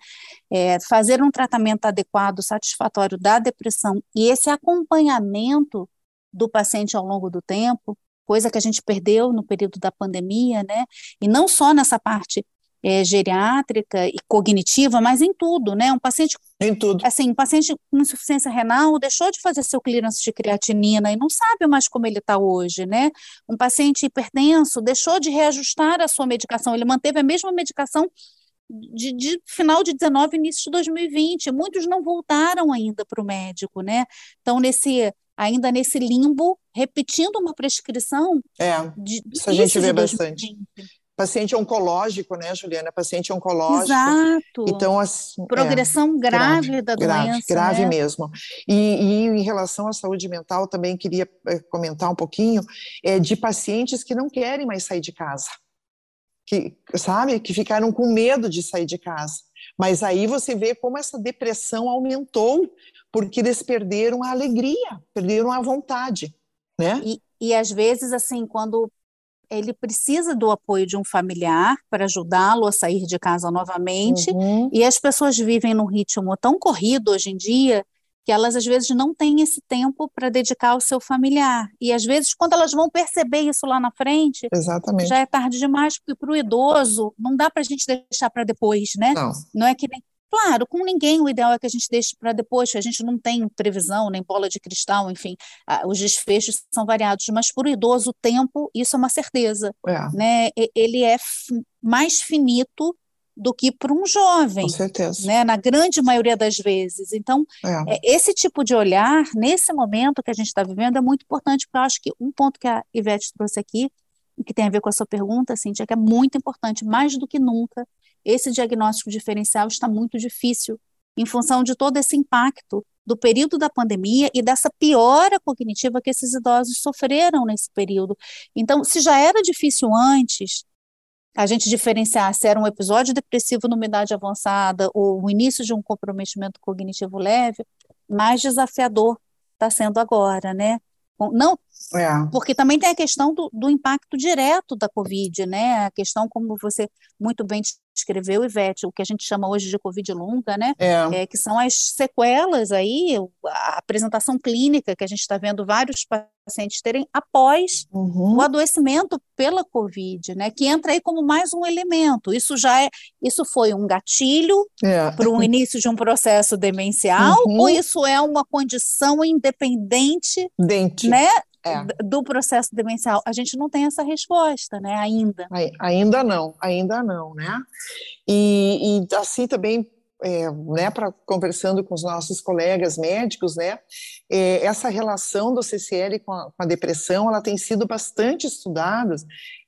É, fazer um tratamento adequado, satisfatório da depressão e esse acompanhamento do paciente ao longo do tempo, coisa que a gente perdeu no período da pandemia, né? E não só nessa parte é, geriátrica e cognitiva, mas em tudo, né? Um paciente em tudo. Assim, um paciente com insuficiência renal deixou de fazer seu clearance de creatinina e não sabe mais como ele está hoje, né? Um paciente hipertenso deixou de reajustar a sua medicação, ele manteve a mesma medicação de, de, final de 19, início de 2020. Muitos não voltaram ainda para o médico, né? Então, nesse ainda nesse limbo, repetindo uma prescrição. É, de, isso a gente vê bastante paciente oncológico, né, Juliana? Paciente oncológico. Exato. Então, assim, Progressão é, grave, grave, da grave, doença. Grave né? mesmo. E, e, em relação à saúde mental, também queria eh, comentar um pouquinho é, de pacientes que não querem mais sair de casa. Que, sabe, que ficaram com medo de sair de casa. Mas aí você vê como essa depressão aumentou, porque eles perderam a alegria, perderam a vontade, né? E, e às vezes, assim, quando ele precisa do apoio de um familiar para ajudá-lo a sair de casa novamente. Uhum. E as pessoas vivem num ritmo tão corrido hoje em dia que elas às vezes não têm esse tempo para dedicar ao seu familiar. E às vezes, quando elas vão perceber isso lá na frente, Exatamente. já é tarde demais, porque para o idoso não dá para a gente deixar para depois, né? Não. não é que nem Claro, com ninguém o ideal é que a gente deixe para depois, a gente não tem previsão, nem bola de cristal, enfim, os desfechos são variados, mas para o idoso o tempo, isso é uma certeza, é. né? Ele é mais finito do que para um jovem, com certeza. né? Na grande maioria das vezes. Então, é. É, esse tipo de olhar, nesse momento que a gente está vivendo, é muito importante, porque eu acho que um ponto que a Ivete trouxe aqui, que tem a ver com a sua pergunta, Cintia, que é muito importante, mais do que nunca, esse diagnóstico diferencial está muito difícil, em função de todo esse impacto do período da pandemia e dessa piora cognitiva que esses idosos sofreram nesse período. Então, se já era difícil antes a gente diferenciar se era um episódio depressivo numa idade avançada ou o início de um comprometimento cognitivo leve, mais desafiador está sendo agora, né? Não, é. porque também tem a questão do, do, impacto direto da Covid, né? A questão, como você muito bem descreveu, Ivete, o que a gente chama hoje de Covid longa, né? É. é que são as sequelas aí, a apresentação clínica que a gente está vendo vários pacientes terem após uhum. o adoecimento pela Covid, né? Que entra aí como mais um elemento. Isso já é, isso foi um gatilho é. para o início de um processo demencial, uhum. ou isso é uma condição independente, Dente. né? É. do processo demencial? A gente não tem essa resposta, né? Ainda. Ainda não, ainda não, né? E, e assim também é, né, para conversando com os nossos colegas médicos, né, é, essa relação do CCL com a, com a, depressão, ela tem sido bastante estudada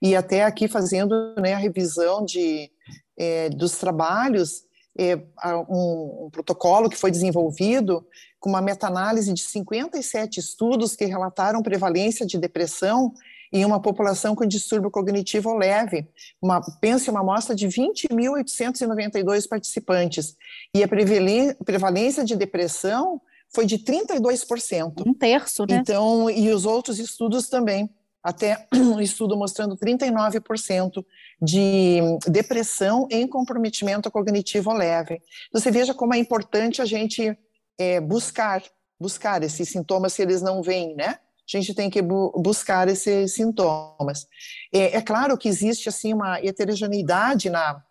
e até aqui fazendo né, a revisão de, é, dos trabalhos, um, um, protocolo que foi desenvolvido com uma meta-análise de 57 estudos que relataram prevalência de depressão em uma população com distúrbio cognitivo leve. Uma, pense uma amostra de 20.892 participantes. E a prevalência de depressão foi de 32%. Um terço, né? Então, e os outros estudos também. Até um estudo mostrando 39% de depressão em comprometimento cognitivo leve. Você veja como é importante a gente é, buscar, buscar esses sintomas se eles não vêm, né? a gente tem que bu buscar esses sintomas. É, é, claro que existe assim uma heterogeneidade na,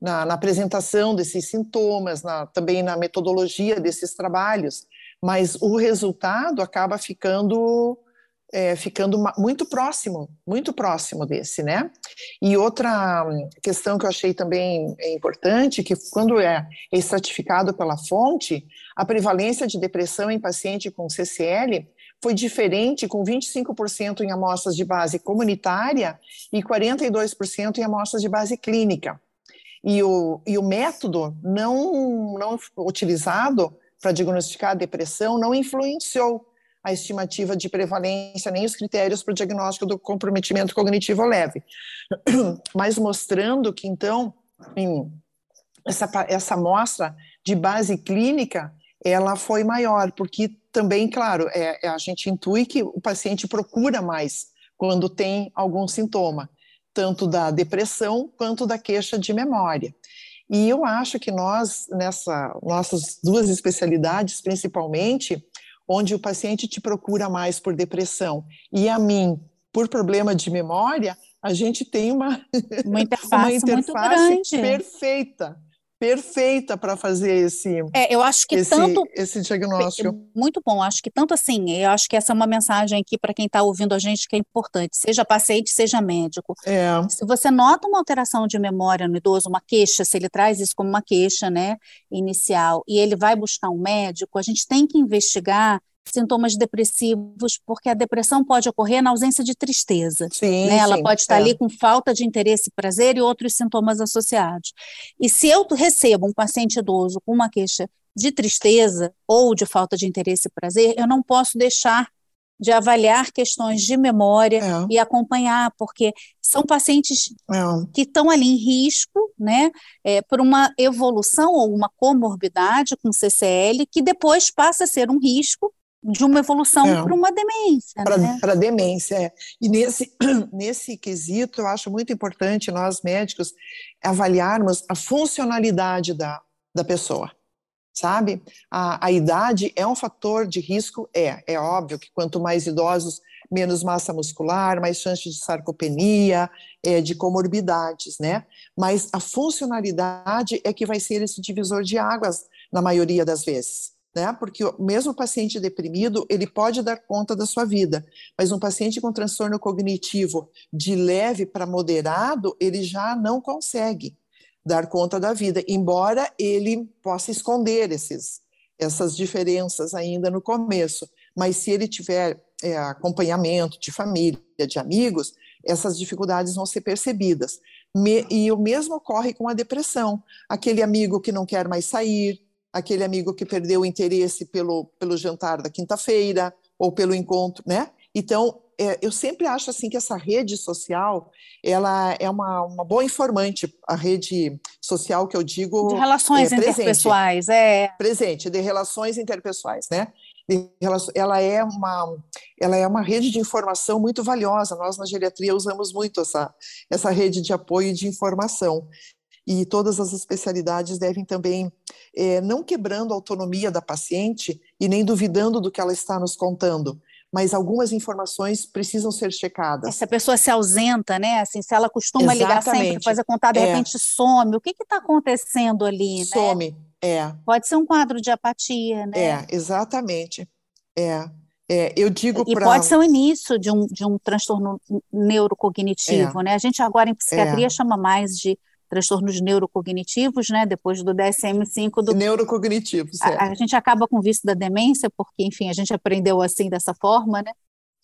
na, na apresentação desses sintomas, na, também na metodologia desses trabalhos, mas o resultado acaba ficando é, ficando muito próximo, muito próximo desse, né? E outra questão que eu achei também importante, que quando é estratificado pela fonte, a prevalência de depressão em paciente com CCL foi diferente, com 25% em amostras de base comunitária e 42% em amostras de base clínica. E o, e o método não, não utilizado para diagnosticar a depressão não influenciou a estimativa de prevalência nem os critérios para o diagnóstico do comprometimento cognitivo leve, mas mostrando que, então, essa, essa amostra de base clínica, ela foi maior, porque também, claro, é, é, a gente intui que o paciente procura mais quando tem algum sintoma, tanto da depressão quanto da queixa de memória. E eu acho que nós, nessa nossas duas especialidades, principalmente, onde o paciente te procura mais por depressão. E a mim por problema de memória, a gente tem uma, uma interface, uma interface perfeita perfeita para fazer esse é, eu acho que esse, tanto esse diagnóstico muito bom acho que tanto assim eu acho que essa é uma mensagem aqui para quem está ouvindo a gente que é importante seja paciente seja médico é. se você nota uma alteração de memória no idoso uma queixa se ele traz isso como uma queixa né inicial e ele vai buscar um médico a gente tem que investigar sintomas depressivos, porque a depressão pode ocorrer na ausência de tristeza. Sim, né? Ela sim, pode estar é. ali com falta de interesse e prazer e outros sintomas associados. E se eu recebo um paciente idoso com uma queixa de tristeza ou de falta de interesse e prazer, eu não posso deixar de avaliar questões de memória é. e acompanhar, porque são pacientes é. que estão ali em risco, né, é, por uma evolução ou uma comorbidade com CCL, que depois passa a ser um risco de uma evolução é. para uma demência. Para né? demência, é. E nesse, nesse quesito, eu acho muito importante nós médicos avaliarmos a funcionalidade da, da pessoa. Sabe? A, a idade é um fator de risco? É. É óbvio que quanto mais idosos, menos massa muscular, mais chance de sarcopenia, é, de comorbidades, né? Mas a funcionalidade é que vai ser esse divisor de águas na maioria das vezes né? Porque mesmo o paciente deprimido, ele pode dar conta da sua vida, mas um paciente com transtorno cognitivo de leve para moderado, ele já não consegue dar conta da vida, embora ele possa esconder esses, essas diferenças ainda no começo. Mas se ele tiver é, acompanhamento de família, de amigos, essas dificuldades vão ser percebidas. Me, e o mesmo ocorre com a depressão. Aquele amigo que não quer mais sair, aquele amigo que perdeu o interesse pelo, pelo jantar da quinta-feira ou pelo encontro, né? Então, é, eu sempre acho assim que essa rede social, ela é uma, uma boa informante, a rede social que eu digo... De relações é, interpessoais, é. Presente, de relações interpessoais, né? ela é uma ela é uma rede de informação muito valiosa. Nós na geriatria usamos muito essa essa rede de apoio e de informação e todas as especialidades devem também, é, não quebrando a autonomia da paciente e nem duvidando do que ela está nos contando, mas algumas informações precisam ser checadas. Se a pessoa se ausenta, né? Assim, se ela costuma Exatamente. ligar sempre, fazer contato, de é. repente some, o que está acontecendo ali? Some, né? é. Pode ser um quadro de apatia, né? É, exatamente. É. É, eu digo E pra... pode ser o início de um, de um transtorno neurocognitivo, é. né? A gente agora em psiquiatria é. chama mais de transtornos neurocognitivos, né? Depois do DSM-5 do neurocognitivos. A, a, gente acaba com o vício da demência, porque enfim a gente aprendeu assim dessa forma, né?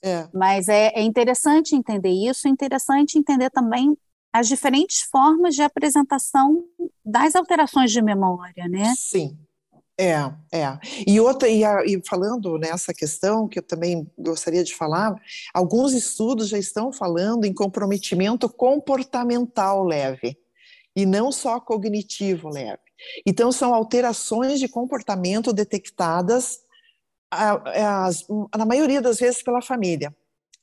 É. Mas é, é interessante entender isso, é interessante entender também as diferentes formas de apresentação das alterações de memória, né? Sim. É, é. E outra, e, a, e, falando nessa questão, que eu também gostaria de falar, alguns estudos já estão falando em comprometimento comportamental leve, e não só cognitivo leve. Então, são alterações de comportamento detectadas, as, na maioria das vezes, pela família,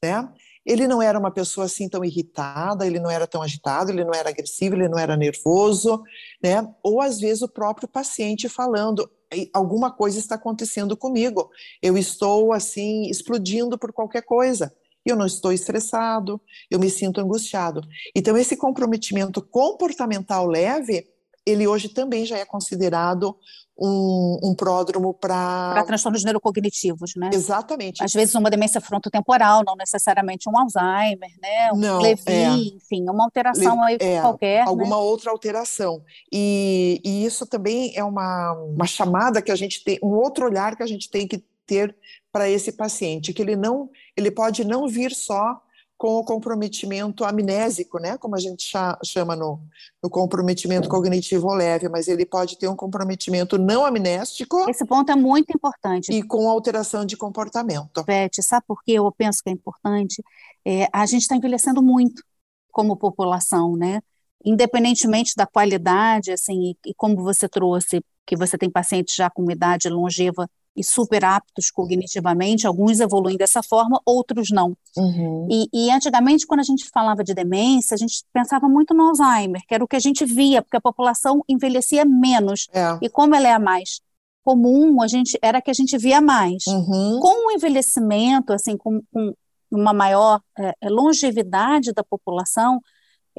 né? Ele não era uma pessoa assim tão irritada, ele não era tão agitado, ele não era agressivo, ele não era nervoso, né? Ou às vezes o próprio paciente falando, alguma coisa está acontecendo comigo. Eu estou assim explodindo por qualquer coisa. Eu não estou estressado, eu me sinto angustiado. Então esse comprometimento comportamental leve, ele hoje também já é considerado um, um pródromo para. Para transtornos neurocognitivos, né? Exatamente. Às vezes uma demência frontotemporal, não necessariamente um Alzheimer, né? Um não, Levy, é. enfim, uma alteração aí é, qualquer. Né? Alguma né? outra alteração. E, e isso também é uma, uma chamada que a gente tem, um outro olhar que a gente tem que ter para esse paciente, que ele não, ele pode não vir só com o comprometimento amnésico, né, como a gente chama no, no, comprometimento cognitivo leve, mas ele pode ter um comprometimento não amnéstico. Esse ponto é muito importante. E com alteração de comportamento. Beth, sabe por que eu penso que é importante? É, a gente está envelhecendo muito como população, né? Independentemente da qualidade, assim, e, e como você trouxe, que você tem pacientes já com idade longeva e super aptos cognitivamente, alguns evoluem dessa forma, outros não. Uhum. E, e, antigamente, quando a gente falava de demência, a gente pensava muito no Alzheimer, que era o que a gente via, porque a população envelhecia menos. É. E como ela é a mais comum, a gente era que a gente via mais. Uhum. Com o envelhecimento, assim, com, com uma maior é, longevidade da população,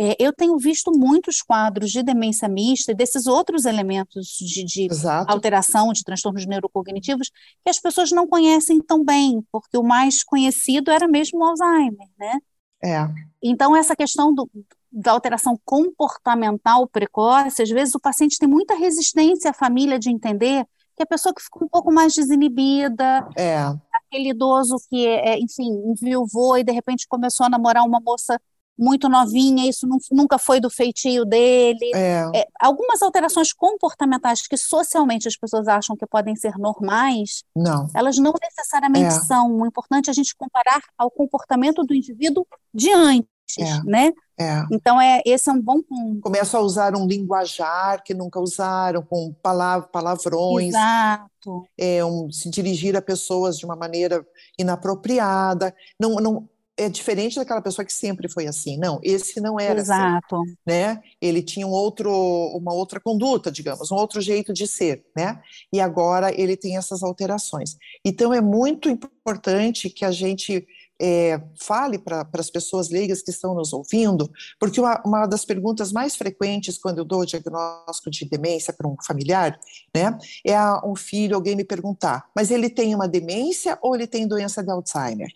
é, eu tenho visto muitos quadros de demência mista e desses outros elementos de, de alteração, de transtornos neurocognitivos, que as pessoas não conhecem tão bem, porque o mais conhecido era mesmo o Alzheimer, né? É. Então, essa questão do, da alteração comportamental precoce, às vezes o paciente tem muita resistência à família de entender que a pessoa que ficou um pouco mais desinibida, é. aquele idoso que, é, enfim, enviuvou e de repente começou a namorar uma moça muito novinha, isso não, nunca foi do feitio dele. É. É, algumas alterações comportamentais que socialmente as pessoas acham que podem ser normais, não. elas não necessariamente é. são. O importante é a gente comparar ao comportamento do indivíduo de antes, é. né? É. Então, é, esse é um bom ponto. Começam a usar um linguajar que nunca usaram, com palavrões. Exato. É, um, se dirigir a pessoas de uma maneira inapropriada. Não, não, é diferente daquela pessoa que sempre foi assim. Não, esse não era assim, Exato. assim, né? Ele tinha um outro, uma outra conduta, digamos, um outro jeito de ser, né? E agora ele tem essas alterações. Então é muito importante que a gente é, fale para as pessoas leigas que estão nos ouvindo, porque uma, uma, das perguntas mais frequentes quando eu dou o diagnóstico de demência para um familiar, né, é a, um filho, alguém me perguntar, mas ele tem uma demência ou ele tem doença de Alzheimer?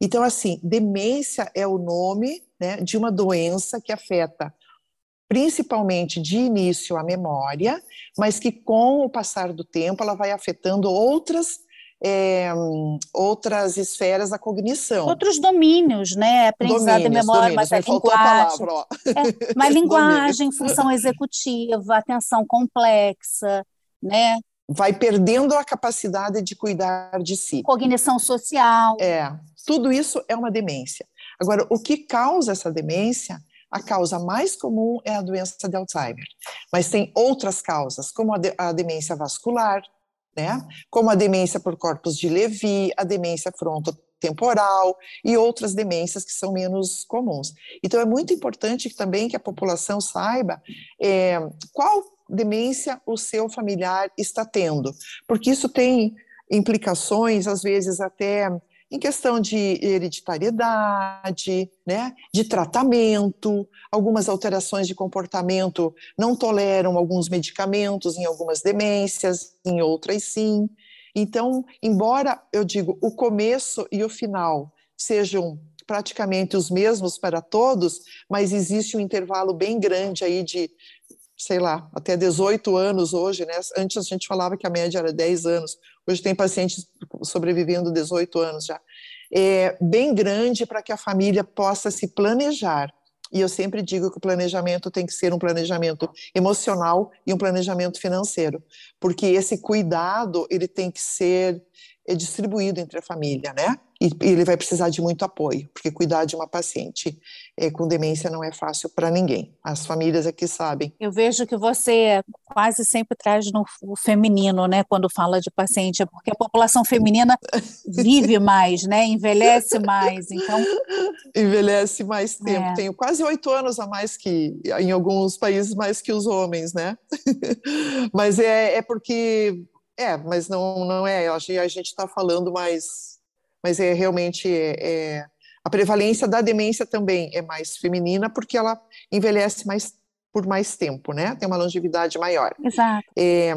Então, assim, demência é o nome né, de uma doença que afeta principalmente de início a memória, mas que com o passar do tempo ela vai afetando outras é, outras esferas da cognição. Outros domínios, né? Aprendizado domínios, e memória, domínios, mas é linguagem. Palavra, é, mas linguagem, função executiva, atenção complexa, né? Vai perdendo a capacidade de cuidar de si. Cognição social. É, tudo isso é uma demência. Agora, o que causa essa demência? A causa mais comum é a doença de Alzheimer, mas tem outras causas, como a, de, a demência vascular, né? Como a demência por corpos de Levy, a demência frontotemporal e outras demências que são menos comuns. Então é muito importante também que a população saiba é, qual demência o seu familiar está tendo, porque isso tem implicações, às vezes até em questão de hereditariedade, né, de tratamento, algumas alterações de comportamento não toleram alguns medicamentos em algumas demências, em outras sim. Então, embora eu digo o começo e o final sejam praticamente os mesmos para todos, mas existe um intervalo bem grande aí de, sei lá, até 18 anos hoje, né? Antes a gente falava que a média era 10 anos, hoje tem pacientes sobrevivendo 18 anos já. É bem grande para que a família possa se planejar e eu sempre digo que o planejamento tem que ser um planejamento emocional e um planejamento financeiro, porque esse cuidado ele tem que ser é distribuído entre a família, né? E, ele vai precisar de muito apoio, porque cuidar de uma paciente é, com demência não é fácil para ninguém. As famílias aqui sabem. Eu vejo que você quase sempre traz no o feminino, né, quando fala de paciente, é porque a população feminina vive mais, né, envelhece mais, então... Envelhece mais tempo. É. Tenho quase oito anos a mais que, em alguns países, mais que os homens, né? Mas é, é porque é, mas não, não é. A gente está falando mais, mas é realmente é, é, a prevalência da demência também é mais feminina porque ela envelhece mais por mais tempo, né? Tem uma longevidade maior. Exato. É,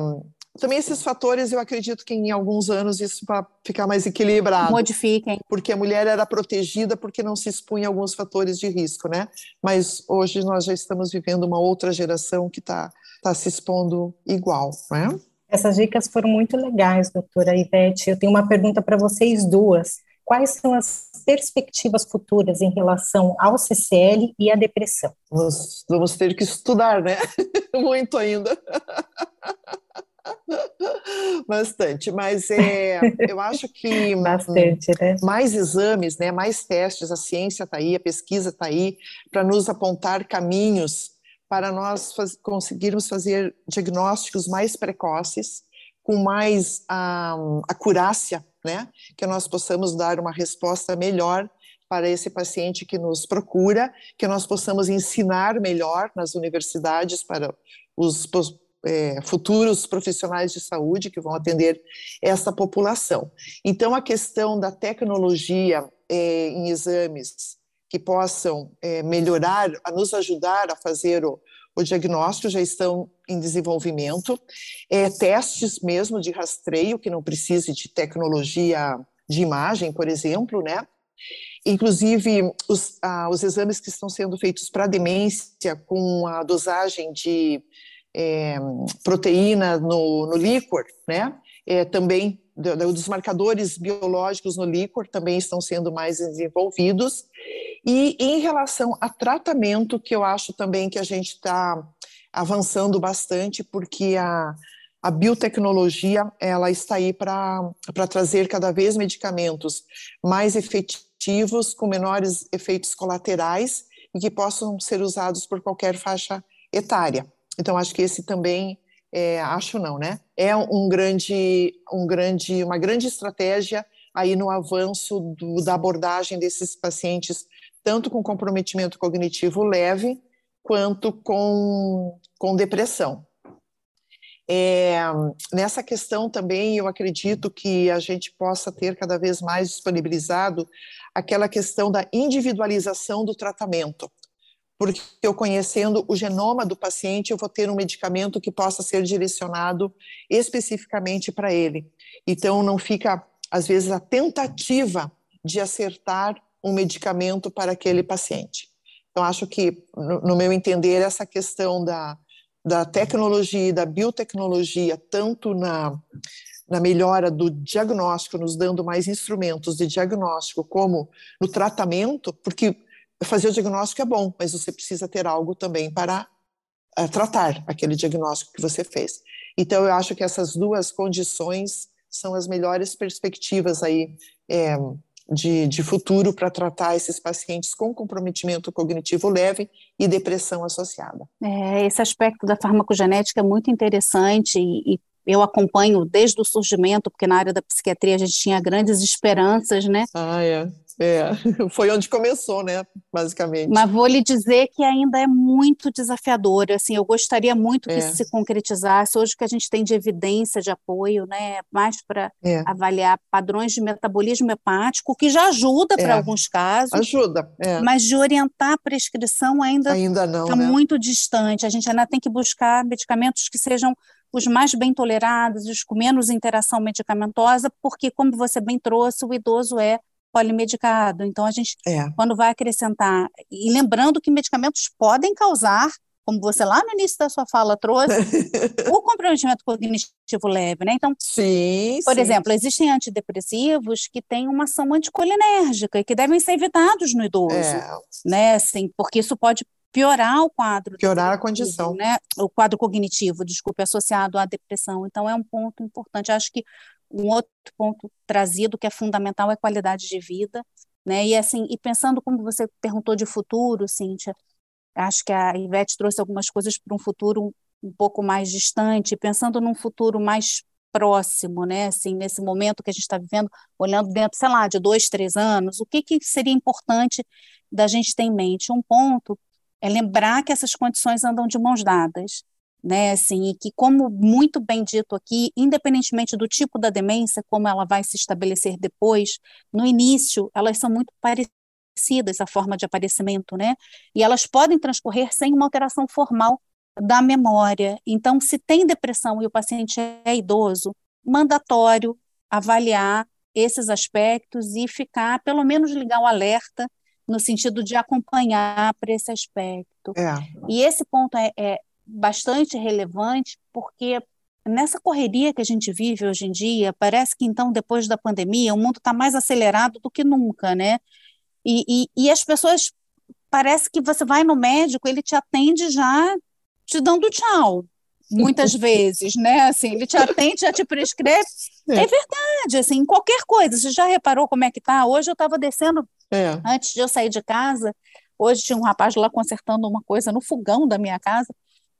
também esses fatores, eu acredito que em alguns anos isso vai ficar mais equilibrado. Modifiquem. Porque a mulher era protegida porque não se expunha a alguns fatores de risco, né? Mas hoje nós já estamos vivendo uma outra geração que está tá se expondo igual, né? Essas dicas foram muito legais, doutora Ivete. Eu tenho uma pergunta para vocês duas. Quais são as perspectivas futuras em relação ao CCL e à depressão? Vamos, vamos ter que estudar, né? muito ainda. Bastante, mas é, eu acho que Bastante, né? mais exames, né, mais testes, a ciência está aí, a pesquisa está aí para nos apontar caminhos para nós faz, conseguirmos fazer diagnósticos mais precoces, com mais a acurácia, né? Que nós possamos dar uma resposta melhor para esse paciente que nos procura, que nós possamos ensinar melhor nas universidades para os é, futuros profissionais de saúde que vão atender essa população. Então, a questão da tecnologia é, em exames que possam é, melhorar, a nos ajudar a fazer o, o diagnóstico já estão em desenvolvimento, é, testes mesmo de rastreio, que não precise de tecnologia de imagem, por exemplo, né? Inclusive, os, ah, os exames que estão sendo feitos para demência, com a dosagem de é, proteína no, no líquor, né? É, também dos marcadores biológicos no líquor também estão sendo mais desenvolvidos. E em relação a tratamento, que eu acho também que a gente está avançando bastante, porque a, a biotecnologia ela está aí para trazer cada vez medicamentos mais efetivos, com menores efeitos colaterais e que possam ser usados por qualquer faixa etária. Então, acho que esse também é, acho não, né? É um grande, um grande, uma grande estratégia aí no avanço do, da abordagem desses pacientes, tanto com comprometimento cognitivo leve, quanto com, com depressão. É, nessa questão também, eu acredito que a gente possa ter cada vez mais disponibilizado aquela questão da individualização do tratamento porque eu conhecendo o genoma do paciente, eu vou ter um medicamento que possa ser direcionado especificamente para ele. Então, não fica, às vezes, a tentativa de acertar um medicamento para aquele paciente. Então, acho que, no, meu entender, essa questão da, da tecnologia e da biotecnologia, tanto na, na melhora do diagnóstico, nos dando mais instrumentos de diagnóstico, como no tratamento, porque fazer o diagnóstico é bom, mas você precisa ter algo também para uh, tratar aquele diagnóstico que você fez. Então, eu acho que essas duas condições são as melhores perspectivas aí é, de, de futuro para tratar esses pacientes com comprometimento cognitivo leve e depressão associada. É, esse aspecto da farmacogenética é muito interessante e, e eu acompanho desde o surgimento, porque na área da psiquiatria a gente tinha grandes esperanças, né? Ah, é. É, foi onde começou, né, basicamente. Mas vou lhe dizer que ainda é muito desafiador, assim, eu gostaria muito que é. isso se concretizasse, hoje que a gente tem de evidência de apoio, né, mais para é. avaliar padrões de metabolismo hepático, que já ajuda para é. alguns casos. Ajuda, é. Mas de orientar a prescrição ainda está né? muito distante, a gente ainda tem que buscar medicamentos que sejam os mais bem tolerados, os com menos interação medicamentosa, porque, como você bem trouxe, o idoso é polimedicado. Então, a gente, é. quando vai acrescentar, e lembrando que medicamentos podem causar, como você lá no início da sua fala trouxe, o comprometimento cognitivo leve, né? Então, sim, por sim. exemplo, existem antidepressivos que têm uma ação anticolinérgica e que devem ser evitados no idoso, é. né? Assim, porque isso pode piorar o quadro. Piorar a condição. Né? O quadro cognitivo, desculpe, associado à depressão. Então, é um ponto importante. Acho que um outro ponto trazido que é fundamental é qualidade de vida, né? E assim, e pensando como você perguntou de futuro, Cíntia, acho que a Ivete trouxe algumas coisas para um futuro um, um, pouco mais distante, pensando num futuro mais próximo, né? Assim, nesse momento que a gente está vivendo, olhando dentro, sei lá, de dois, três anos, o que, que seria importante da gente ter em mente? Um ponto é lembrar que essas condições andam de mãos dadas, né, assim, e que como muito bem dito aqui, independentemente do tipo da demência, como ela vai se estabelecer depois, no início elas são muito parecidas a forma de aparecimento, né, e elas podem transcorrer sem uma alteração formal da memória. Então, se tem depressão e o paciente é idoso, mandatório avaliar esses aspectos e ficar, pelo menos ligar o alerta no sentido de acompanhar para esse aspecto. É. E esse ponto é, é bastante relevante, porque nessa correria que a gente vive hoje em dia, parece que então, depois da pandemia, o mundo está mais acelerado do que nunca, né? E, e, e, as pessoas, parece que você vai no médico, ele te atende já te dando tchau, muitas vezes, né? Assim, ele te atende, já te prescreve. É. é verdade, assim, qualquer coisa. Você já reparou como é que tá? Hoje eu estava descendo, é. antes de eu sair de casa, hoje tinha um rapaz lá consertando uma coisa no fogão da minha casa,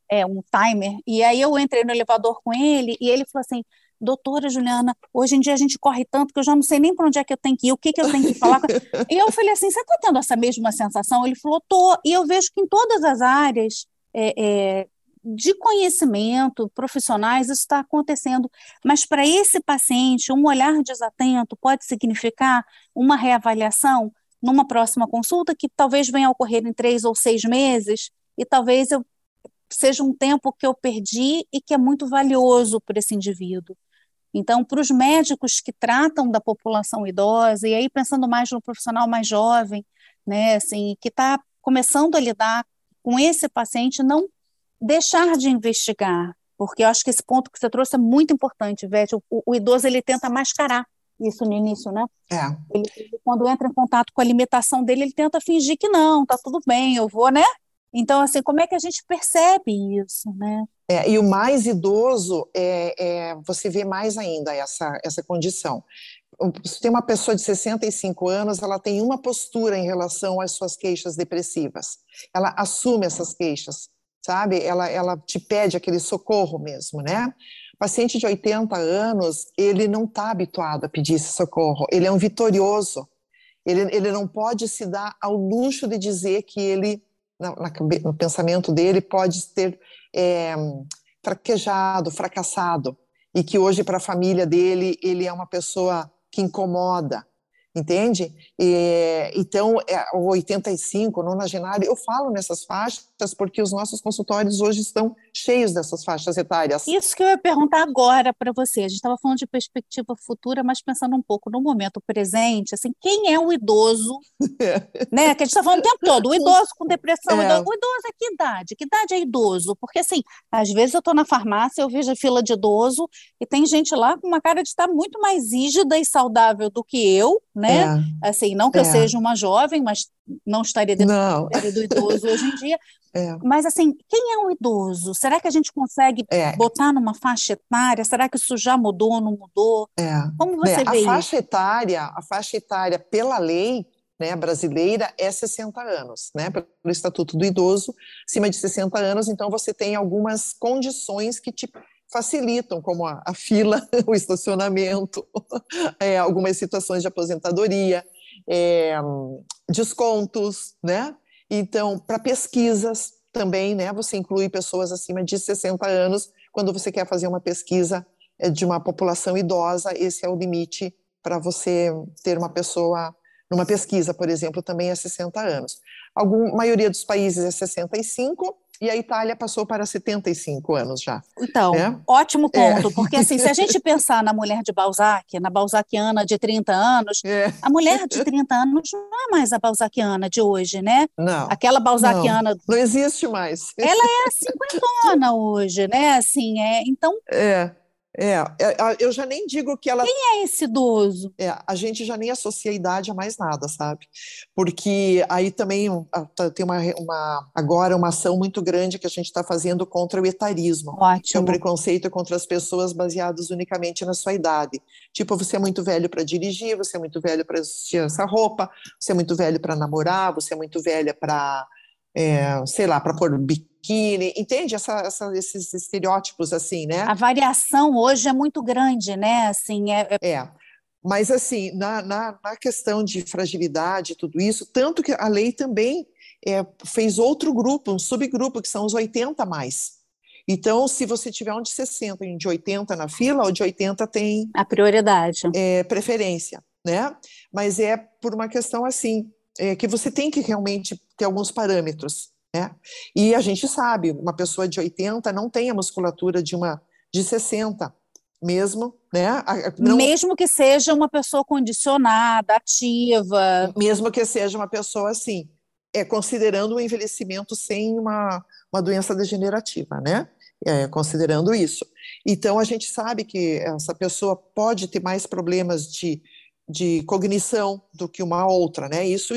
é, um timer, e aí eu entrei no elevador com ele, e ele falou assim, doutora Juliana, hoje em dia a gente corre tanto que eu já não sei nem para onde é que eu tenho que ir, o que, que eu tenho que falar. e eu falei assim, você está tendo essa mesma sensação? Ele falou, tô, e eu vejo que em todas as áreas é, é, de conhecimento profissionais isso está acontecendo, mas para esse paciente, um olhar desatento pode significar uma reavaliação numa próxima consulta que talvez venha a ocorrer em três ou seis meses, e talvez eu seja um tempo que eu perdi e que é muito valioso para esse indivíduo. Então, para os médicos que tratam da população idosa, e aí pensando mais no profissional mais jovem, né, assim, que está começando a lidar com esse paciente, não deixar de investigar, porque eu acho que esse ponto que você trouxe é muito importante, Vete. O, o, idoso ele tenta mascarar isso no início, né? É. Ele, quando entra em contato com a alimentação dele, ele tenta fingir que não, tá tudo bem, eu vou, né? Então, assim, como é que a gente percebe isso, né? É, e o mais idoso, é, é, você vê mais ainda essa, essa condição. Se tem uma pessoa de 65 anos, ela tem uma postura em relação às suas queixas depressivas. Ela assume essas queixas, sabe? Ela, ela te pede aquele socorro mesmo, né? O paciente de 80 anos, ele não está habituado a pedir esse socorro, ele é um vitorioso. Ele, ele não pode se dar ao luxo de dizer que ele na, no pensamento dele pode ter é, fraquejado, fracassado, e que hoje para a família dele ele é uma pessoa que incomoda, entende? E, então, é, o 85, nonagenário, eu falo nessas faixas porque os nossos consultórios hoje estão cheios dessas faixas etárias. Isso que eu ia perguntar agora para você. A gente estava falando de perspectiva futura, mas pensando um pouco no momento presente, assim, quem é o idoso, né? Que a gente está falando o tempo todo, o idoso com depressão, é. o, idoso, o idoso é que idade? Que idade é idoso? Porque, assim, às vezes eu estou na farmácia, eu vejo a fila de idoso e tem gente lá com uma cara de estar muito mais rígida e saudável do que eu, né? É. Assim, não que é. eu seja uma jovem, mas não estaria dentro não. do idoso hoje em dia. É. Mas, assim, quem é um idoso? Será que a gente consegue é. botar numa faixa etária? Será que isso já mudou, ou não mudou? É. Como você é, vê a faixa etária, a faixa etária pela lei né, brasileira é 60 anos, né, pelo Estatuto do Idoso, acima de 60 anos, então você tem algumas condições que te facilitam, como a, a fila, o estacionamento, é, algumas situações de aposentadoria, é, descontos, né? Então, para pesquisas também, né? Você inclui pessoas acima de 60 anos quando você quer fazer uma pesquisa é, de uma população idosa, esse é o limite para você ter uma pessoa numa pesquisa, por exemplo, também é 60 anos. A maioria dos países é 65, e a Itália passou para 75 anos já. Então, é? ótimo é. ponto, é. porque assim, se a gente pensar na mulher de Balzac, na balzaciana de 30 anos, é. a mulher de 30 anos não é mais a balzaciana de hoje, né? Não. Aquela balzaciana... Não, não existe mais. Ela é cinquentona hoje, né? Assim, é, então... É. É, é eu já nem digo que ela. Quem é esse idoso? É, a gente já nem associa a idade a mais nada, sabe? Porque aí também tá, tem uma, uma agora uma ação muito grande que a gente está fazendo contra o etarismo. Ótimo. Que é o preconceito contra as pessoas baseadas unicamente na sua idade. Tipo, você é muito velho para dirigir, você é muito velho para vestir essa roupa, você é muito velho para namorar, você é muito velha para é, sei lá, para pôr biquíni, entende essa, essa, esses estereótipos assim, né? A variação hoje é muito grande, né? Assim, é, é... é. Mas assim, na, na, na, questão de fragilidade, tudo isso, tanto que a lei também é, fez outro grupo, um subgrupo, que são os 80 mais. Então, se você tiver um de 60 e um de 80 na fila, o de 80 tem a prioridade, é, preferência, né? Mas é por uma questão assim, é, que você tem que realmente ter alguns parâmetros. Né? E a gente sabe, uma pessoa de 80 não tem a musculatura de uma de 60, mesmo, né? Não, mesmo que seja uma pessoa condicionada, ativa. Mesmo que seja uma pessoa assim, é considerando o envelhecimento sem uma, uma doença degenerativa, né? É, considerando isso. Então, a gente sabe que essa pessoa pode ter mais problemas de de cognição do que uma outra, né? Isso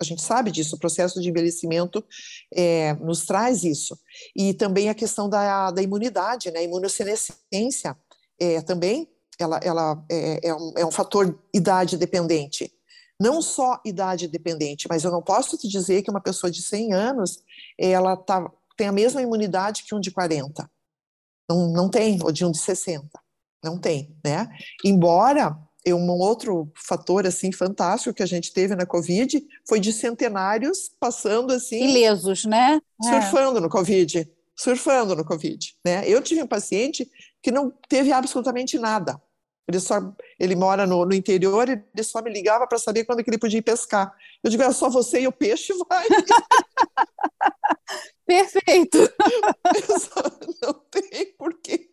a gente sabe disso, o processo de envelhecimento é, nos traz isso. E também a questão da, da imunidade, né? A imunossenescência é, também ela, ela é, é, um, é um fator idade dependente. Não só idade dependente, mas eu não posso te dizer que uma pessoa de 100 anos ela tá, tem a mesma imunidade que um de 40. Não, não tem, ou de um de 60. Não tem, né? Embora e um outro fator assim fantástico que a gente teve na Covid foi de centenários passando assim ilesos, né? É. Surfando é. no Covid, surfando no Covid, né? Eu tive um paciente que não teve absolutamente nada. Ele só ele mora no, no interior e ele só me ligava para saber quando que ele podia ir pescar. Eu digo, é só você e o peixe vai. Perfeito. Não tem porquê.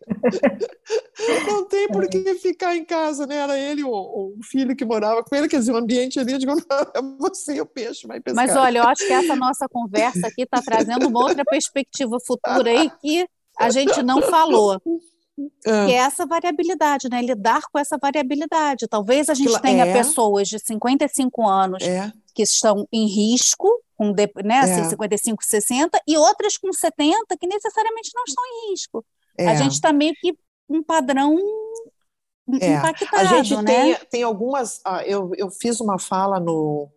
Não tem por que ficar em casa, né? Era ele, o, o, filho que morava com ele, quer dizer, o ambiente ali, eu digo, não, é você e o peixe, vai pescar. Mas olha, eu acho que essa nossa conversa aqui está trazendo uma outra perspectiva futura aí que a gente não falou. É. Que é essa variabilidade, né? Lidar com essa variabilidade. Talvez a gente tenha é. pessoas de 55 anos é. Que estão em risco, com né, assim, 55, 60, e outras com 70 que necessariamente não estão em risco. É. A gente está meio que um padrão é. impactado, A gente né? tem, tem algumas... Ah, eu, eu fiz uma fala no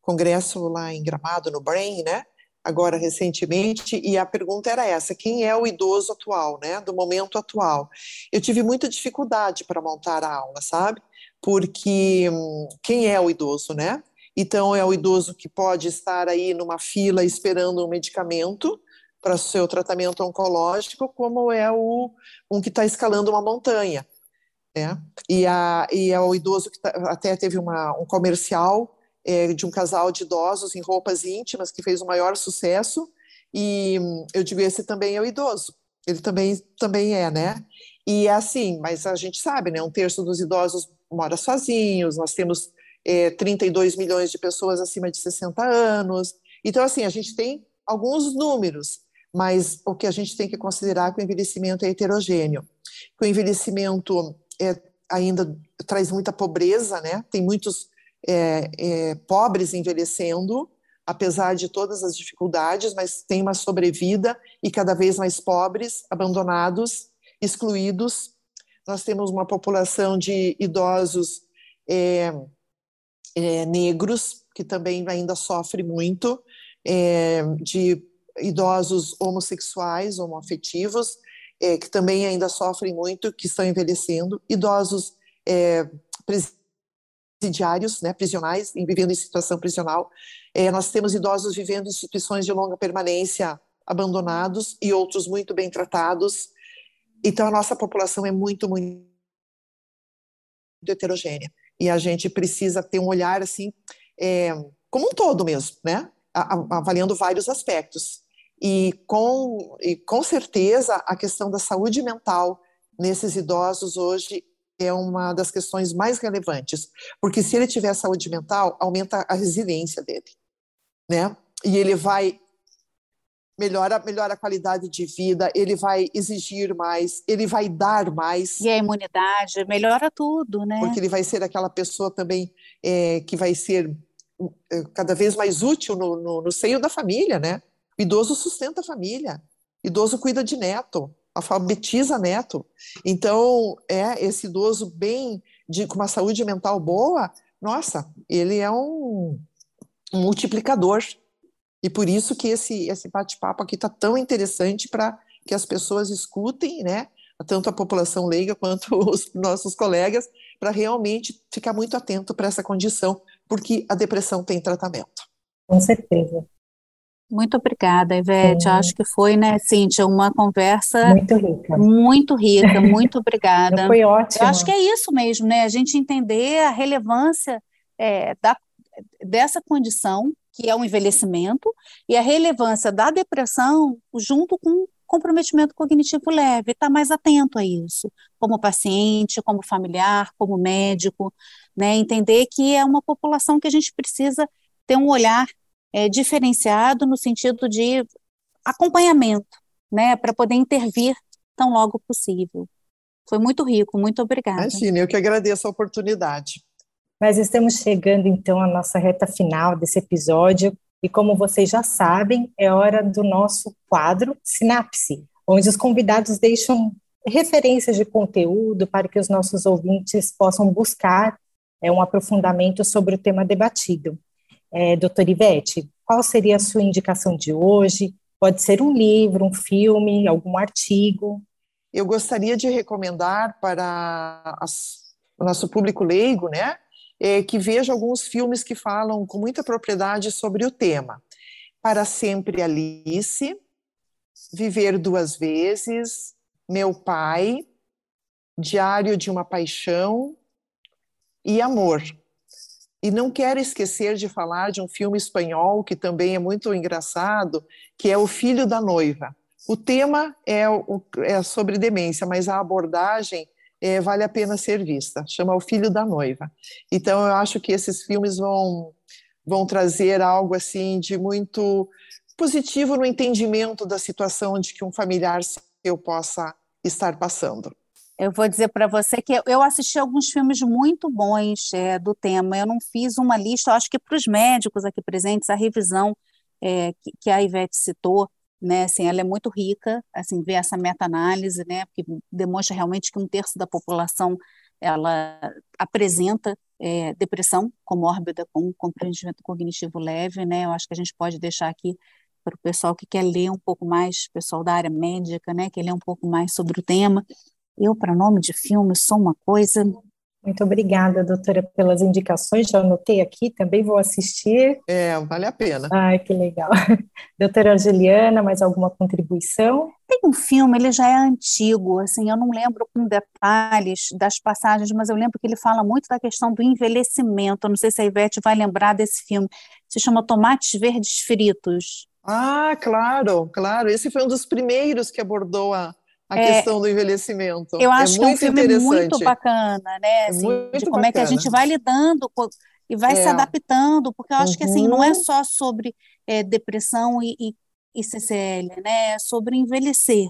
congresso lá em Gramado, no Brain, né? agora recentemente, e a pergunta era essa: quem é o idoso atual, né, do momento atual? Eu tive muita dificuldade para montar a aula, sabe? Porque hum, quem é o idoso, né? Então, é o idoso que pode estar aí numa fila esperando um medicamento para seu tratamento oncológico, como é o um que está escalando uma montanha. Né? E, a, e é o idoso que tá, até teve uma, um comercial é, de um casal de idosos em roupas íntimas que fez o maior sucesso. E eu digo, esse também é o idoso. Ele também, também é, né? E é assim, mas a gente sabe, né? Um terço dos idosos mora sozinhos, nós temos é, 32 milhões de pessoas acima de 60 anos. Então, assim, a gente tem alguns números, mas o que a gente tem que considerar é que o envelhecimento é heterogêneo. Que o envelhecimento é, ainda traz muita pobreza, né? Tem muitos é, é, pobres envelhecendo, apesar de todas as dificuldades, mas tem uma sobrevida e cada vez mais pobres, abandonados, excluídos. Nós temos uma população de idosos é, é negros, que também ainda sofre muito, é, de idosos homossexuais, homoafetivos, é, que também ainda sofrem muito, que estão envelhecendo, idosos presidiários, né, prisionais, vivendo em situação prisional. É, nós temos idosos vivendo em instituições de longa permanência, abandonados, e outros muito bem tratados. Então, a nossa população é muito, muito heterogênea. E a gente precisa ter um olhar, assim, é, como um todo mesmo, né? avaliando vários aspectos. e com, e com certeza a questão da saúde mental nesses idosos hoje é uma das questões mais relevantes, porque se ele tiver saúde mental, aumenta a resiliência dele, né? E ele vai melhora, melhora a qualidade de vida, ele vai exigir mais, ele vai dar mais. E a imunidade, melhora tudo, né? Porque ele vai ser aquela pessoa também é, que vai ser é, cada vez mais útil no, no, no, seio da família, né? O idoso sustenta a família, o idoso cuida de neto, alfabetiza neto. Então, é esse idoso bem, de, com uma saúde mental boa, nossa, ele é um, um multiplicador e por isso que esse, esse bate-papo aqui está tão interessante para que as pessoas escutem, né? Tanto a população leiga quanto os nossos colegas, para realmente ficar muito atento para essa condição, porque a depressão tem tratamento. Com certeza. Muito obrigada, Ivete. Sim. Acho que foi, né, Cíntia, uma conversa muito rica. Muito rica, muito obrigada. foi ótimo. Eu acho que é isso mesmo, né? A gente entender a relevância é, da, dessa condição que é o envelhecimento, e a relevância da depressão junto com comprometimento cognitivo leve, estar tá mais atento a isso, como paciente, como familiar, como médico, né, entender que é uma população que a gente precisa ter um olhar é, diferenciado no sentido de acompanhamento, né, para poder intervir tão logo possível. Foi muito rico, muito obrigada. Imagina, eu que agradeço a oportunidade. Nós estamos chegando então à nossa reta final desse episódio e como vocês já sabem, é hora do nosso quadro Sinapse, onde os convidados deixam referências de conteúdo para que os nossos ouvintes possam buscar é, um aprofundamento sobre o tema debatido. É, doutora Ivete, qual seria a sua indicação de hoje? Pode ser um livro, um filme, algum artigo. Eu gostaria de recomendar para as, o nosso público leigo, né, é, que veja alguns filmes que falam com muita propriedade sobre o tema. Para Sempre Alice, Viver Duas Vezes, Meu Pai, Diário de uma Paixão e Amor. E não quero esquecer de falar de um filme espanhol que também é muito engraçado, que é O Filho da Noiva. O tema é, é sobre demência, mas a abordagem é, vale a pena ser vista. Chama O Filho da Noiva. Então, eu acho que esses filmes vão, vão trazer algo assim de muito positivo no entendimento da situação de que um familiar seu possa estar passando. Eu vou dizer para você que eu assisti alguns filmes muito bons é, do tema. Eu não fiz uma lista, acho que para os médicos aqui presentes, a revisão é, que, que, a Ivete citou né, assim, ela é muito rica, assim, ver essa meta-análise, né, que demonstra realmente que um terço da população ela apresenta é, depressão comórbida com compreendimento cognitivo leve, né, eu acho que a gente pode deixar aqui para o pessoal que quer ler um pouco mais, pessoal da área médica, né, que ler um pouco mais sobre o tema. Eu, para nome de filme, sou uma coisa muito obrigada, doutora, pelas indicações. Já anotei aqui, também vou assistir. É, vale a pena. Ai, que legal. doutora Juliana, mais alguma contribuição? Tem um filme, ele já é antigo, assim, eu não lembro com detalhes das passagens, mas eu lembro que ele fala muito da questão do envelhecimento. Eu não sei se a Ivete vai lembrar desse filme. Se chama Tomates Verdes Fritos. Ah, claro, claro. Esse foi um dos primeiros que abordou a, a é, questão do envelhecimento. Eu acho é que é um filme muito bacana, né? É assim, muito de como bacana. é que a gente vai lidando com, e vai é. se adaptando, porque eu acho uhum. que assim, não é uhum. só sobre é, depressão e, e, e, CCL, né? É sobre envelhecer.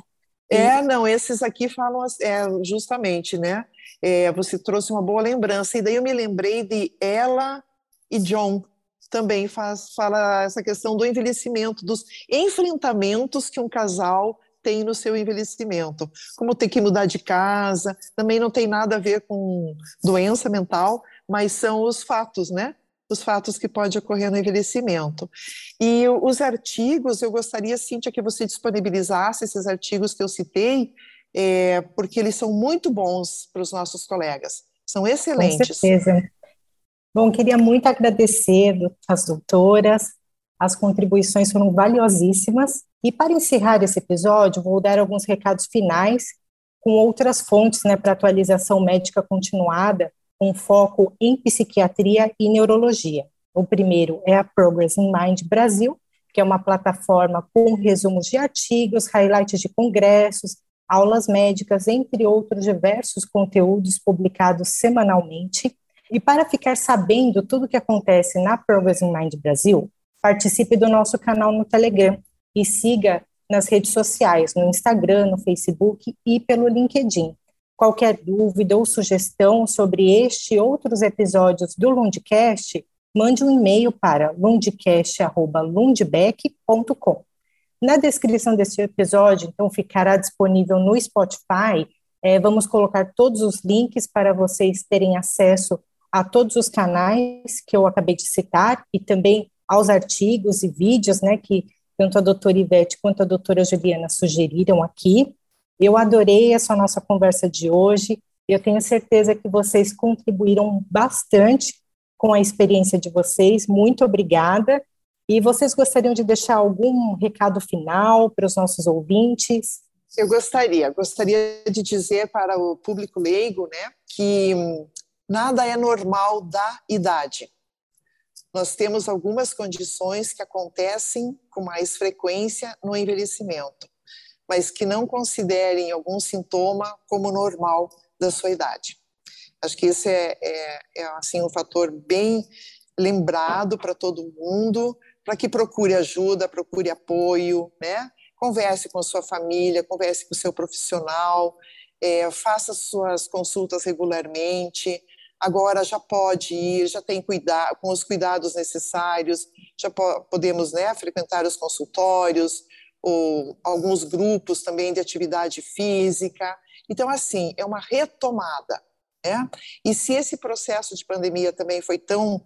É, não, esses aqui falam é, justamente, né? É, você trouxe uma boa lembrança, e daí eu me lembrei de ela e John, também faz, fala essa questão do envelhecimento, dos enfrentamentos que um casal tem no seu envelhecimento, como ter que mudar de casa, também não tem nada a ver com doença mental, mas são os fatos, né? Os fatos que podem ocorrer no envelhecimento. E os artigos, eu gostaria, Cíntia, que você disponibilizasse esses artigos que eu citei, é, porque eles são muito bons para os nossos colegas, são excelentes. Com certeza. Bom, queria muito agradecer às doutoras, as contribuições foram valiosíssimas. E para encerrar esse episódio, vou dar alguns recados finais com outras fontes né, para atualização médica continuada, com foco em psiquiatria e neurologia. O primeiro é a Progress in Mind Brasil, que é uma plataforma com resumos de artigos, highlights de congressos, aulas médicas, entre outros diversos conteúdos publicados semanalmente. E para ficar sabendo tudo o que acontece na Progressing Mind Brasil, participe do nosso canal no Telegram e siga nas redes sociais, no Instagram, no Facebook e pelo LinkedIn. Qualquer dúvida ou sugestão sobre este e outros episódios do Lundcast, mande um e-mail para lundcast.lundbeck.com. Na descrição deste episódio, então, ficará disponível no Spotify. É, vamos colocar todos os links para vocês terem acesso a todos os canais que eu acabei de citar e também aos artigos e vídeos, né, que tanto a doutora Ivete quanto a doutora Juliana sugeriram aqui. Eu adorei essa nossa conversa de hoje. Eu tenho certeza que vocês contribuíram bastante com a experiência de vocês. Muito obrigada. E vocês gostariam de deixar algum recado final para os nossos ouvintes? Eu gostaria, gostaria de dizer para o público leigo, né, que nada é normal da idade. Nós temos algumas condições que acontecem com mais frequência no envelhecimento, mas que não considerem algum sintoma como normal da sua idade. Acho que esse é, é, é assim um fator bem lembrado para todo mundo, para que procure ajuda, procure apoio, né? Converse com a sua família, converse com o seu profissional, é, faça suas consultas regularmente. Agora já pode ir, já tem cuidado com os cuidados necessários, já po podemos né, frequentar os consultórios, ou alguns grupos também de atividade física. Então, assim, é uma retomada. Né? E se esse processo de pandemia também foi tão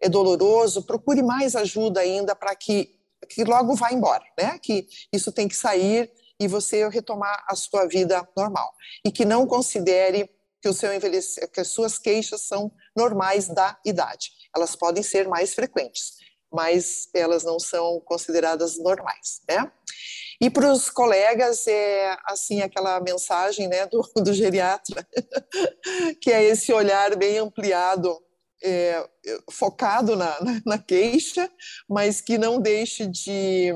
é doloroso, procure mais ajuda ainda para que, que logo vá embora, né? Que isso tem que sair e você retomar a sua vida normal. E que não considere que, o seu envelhece, que as suas queixas são normais da idade. Elas podem ser mais frequentes, mas elas não são consideradas normais, né? E para os colegas é assim aquela mensagem, né, do, do geriatra, que é esse olhar bem ampliado é, focado na, na, na, queixa, mas que não deixe de,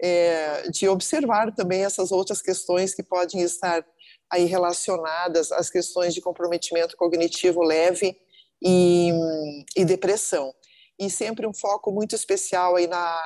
é, de observar também essas outras questões que podem estar aí relacionadas às questões de comprometimento cognitivo leve e, e depressão. E sempre um foco muito especial aí na,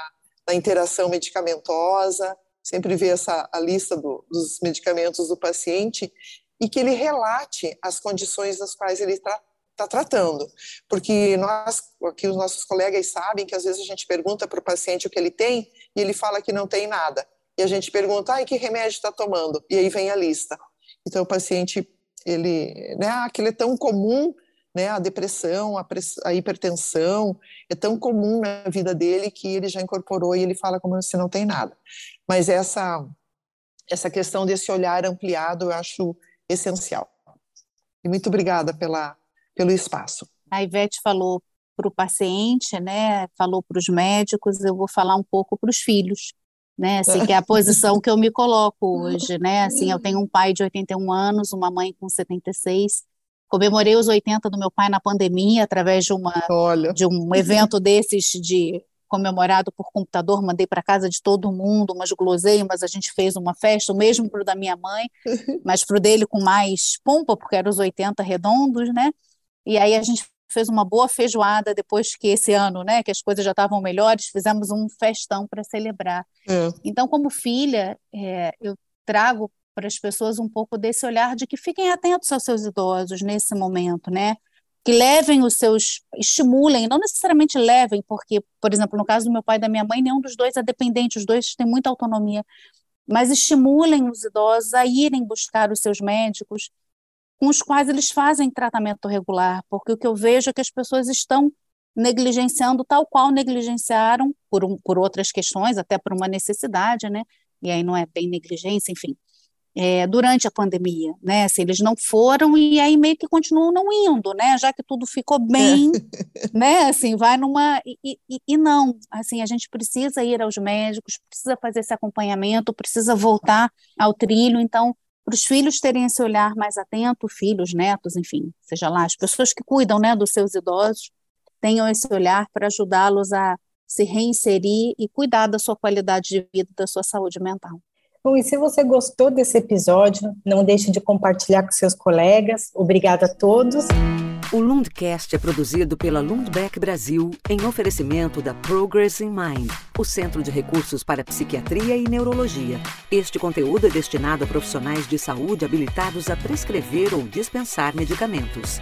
na interação medicamentosa, sempre ver essa, a lista do, dos medicamentos do paciente e que ele relate as condições das quais ele está está tratando. Porque nós, aqui os nossos colegas sabem que às vezes a gente pergunta para o paciente o que ele tem e ele fala que não tem nada. E a gente pergunta, ah, e que remédio está tomando? E aí vem a lista. Então o paciente, ele, né, aquilo é tão comum, né, a depressão, a, a hipertensão, é tão comum na vida dele que ele já incorporou e ele fala como se não tem nada. Mas essa essa questão desse olhar ampliado eu acho essencial. E muito obrigada pela pelo espaço. A Ivete falou para o paciente, né? Falou para os médicos. Eu vou falar um pouco para os filhos, né? Assim, que é a posição que eu me coloco hoje, né? Assim, eu tenho um pai de 81 anos, uma mãe com 76. Comemorei os 80 do meu pai na pandemia através de uma Olha. de um evento desses de comemorado por computador, mandei para casa de todo mundo umas guloseimas, a gente fez uma festa, o mesmo para o da minha mãe, mas para o dele com mais pompa, porque eram os 80 redondos, né? E aí a gente fez uma boa feijoada depois que esse ano, né, que as coisas já estavam melhores, fizemos um festão para celebrar. É. Então, como filha, é, eu trago para as pessoas um pouco desse olhar de que fiquem atentos aos seus idosos nesse momento, né? Que levem os seus, estimulem, não necessariamente levem, porque, por exemplo, no caso do meu pai e da minha mãe, nenhum dos dois é dependente, os dois têm muita autonomia, mas estimulem os idosos a irem buscar os seus médicos, com os quais eles fazem tratamento regular, porque o que eu vejo é que as pessoas estão negligenciando tal qual negligenciaram por, um, por outras questões, até por uma necessidade, né? E aí não é bem negligência, enfim, é, durante a pandemia, né? Se eles não foram e aí meio que continuam não indo, né? Já que tudo ficou bem, é. né? Assim, vai numa e, e, e, não, assim, a gente precisa ir aos médicos, precisa fazer esse acompanhamento, precisa voltar ao trilho, então para os filhos terem esse olhar mais atento, filhos, netos, enfim, seja lá, as pessoas que cuidam né, dos seus idosos, tenham esse olhar para ajudá-los a, se reinserir e cuidar da sua qualidade de vida, da sua saúde mental. Bom, e se você gostou desse episódio, não deixe de compartilhar com seus colegas. Obrigada a todos. O Lundcast é produzido pela Lundbeck Brasil em oferecimento da Progress in Mind, o Centro de Recursos para Psiquiatria e Neurologia. Este conteúdo é destinado a profissionais de saúde habilitados a prescrever ou dispensar medicamentos.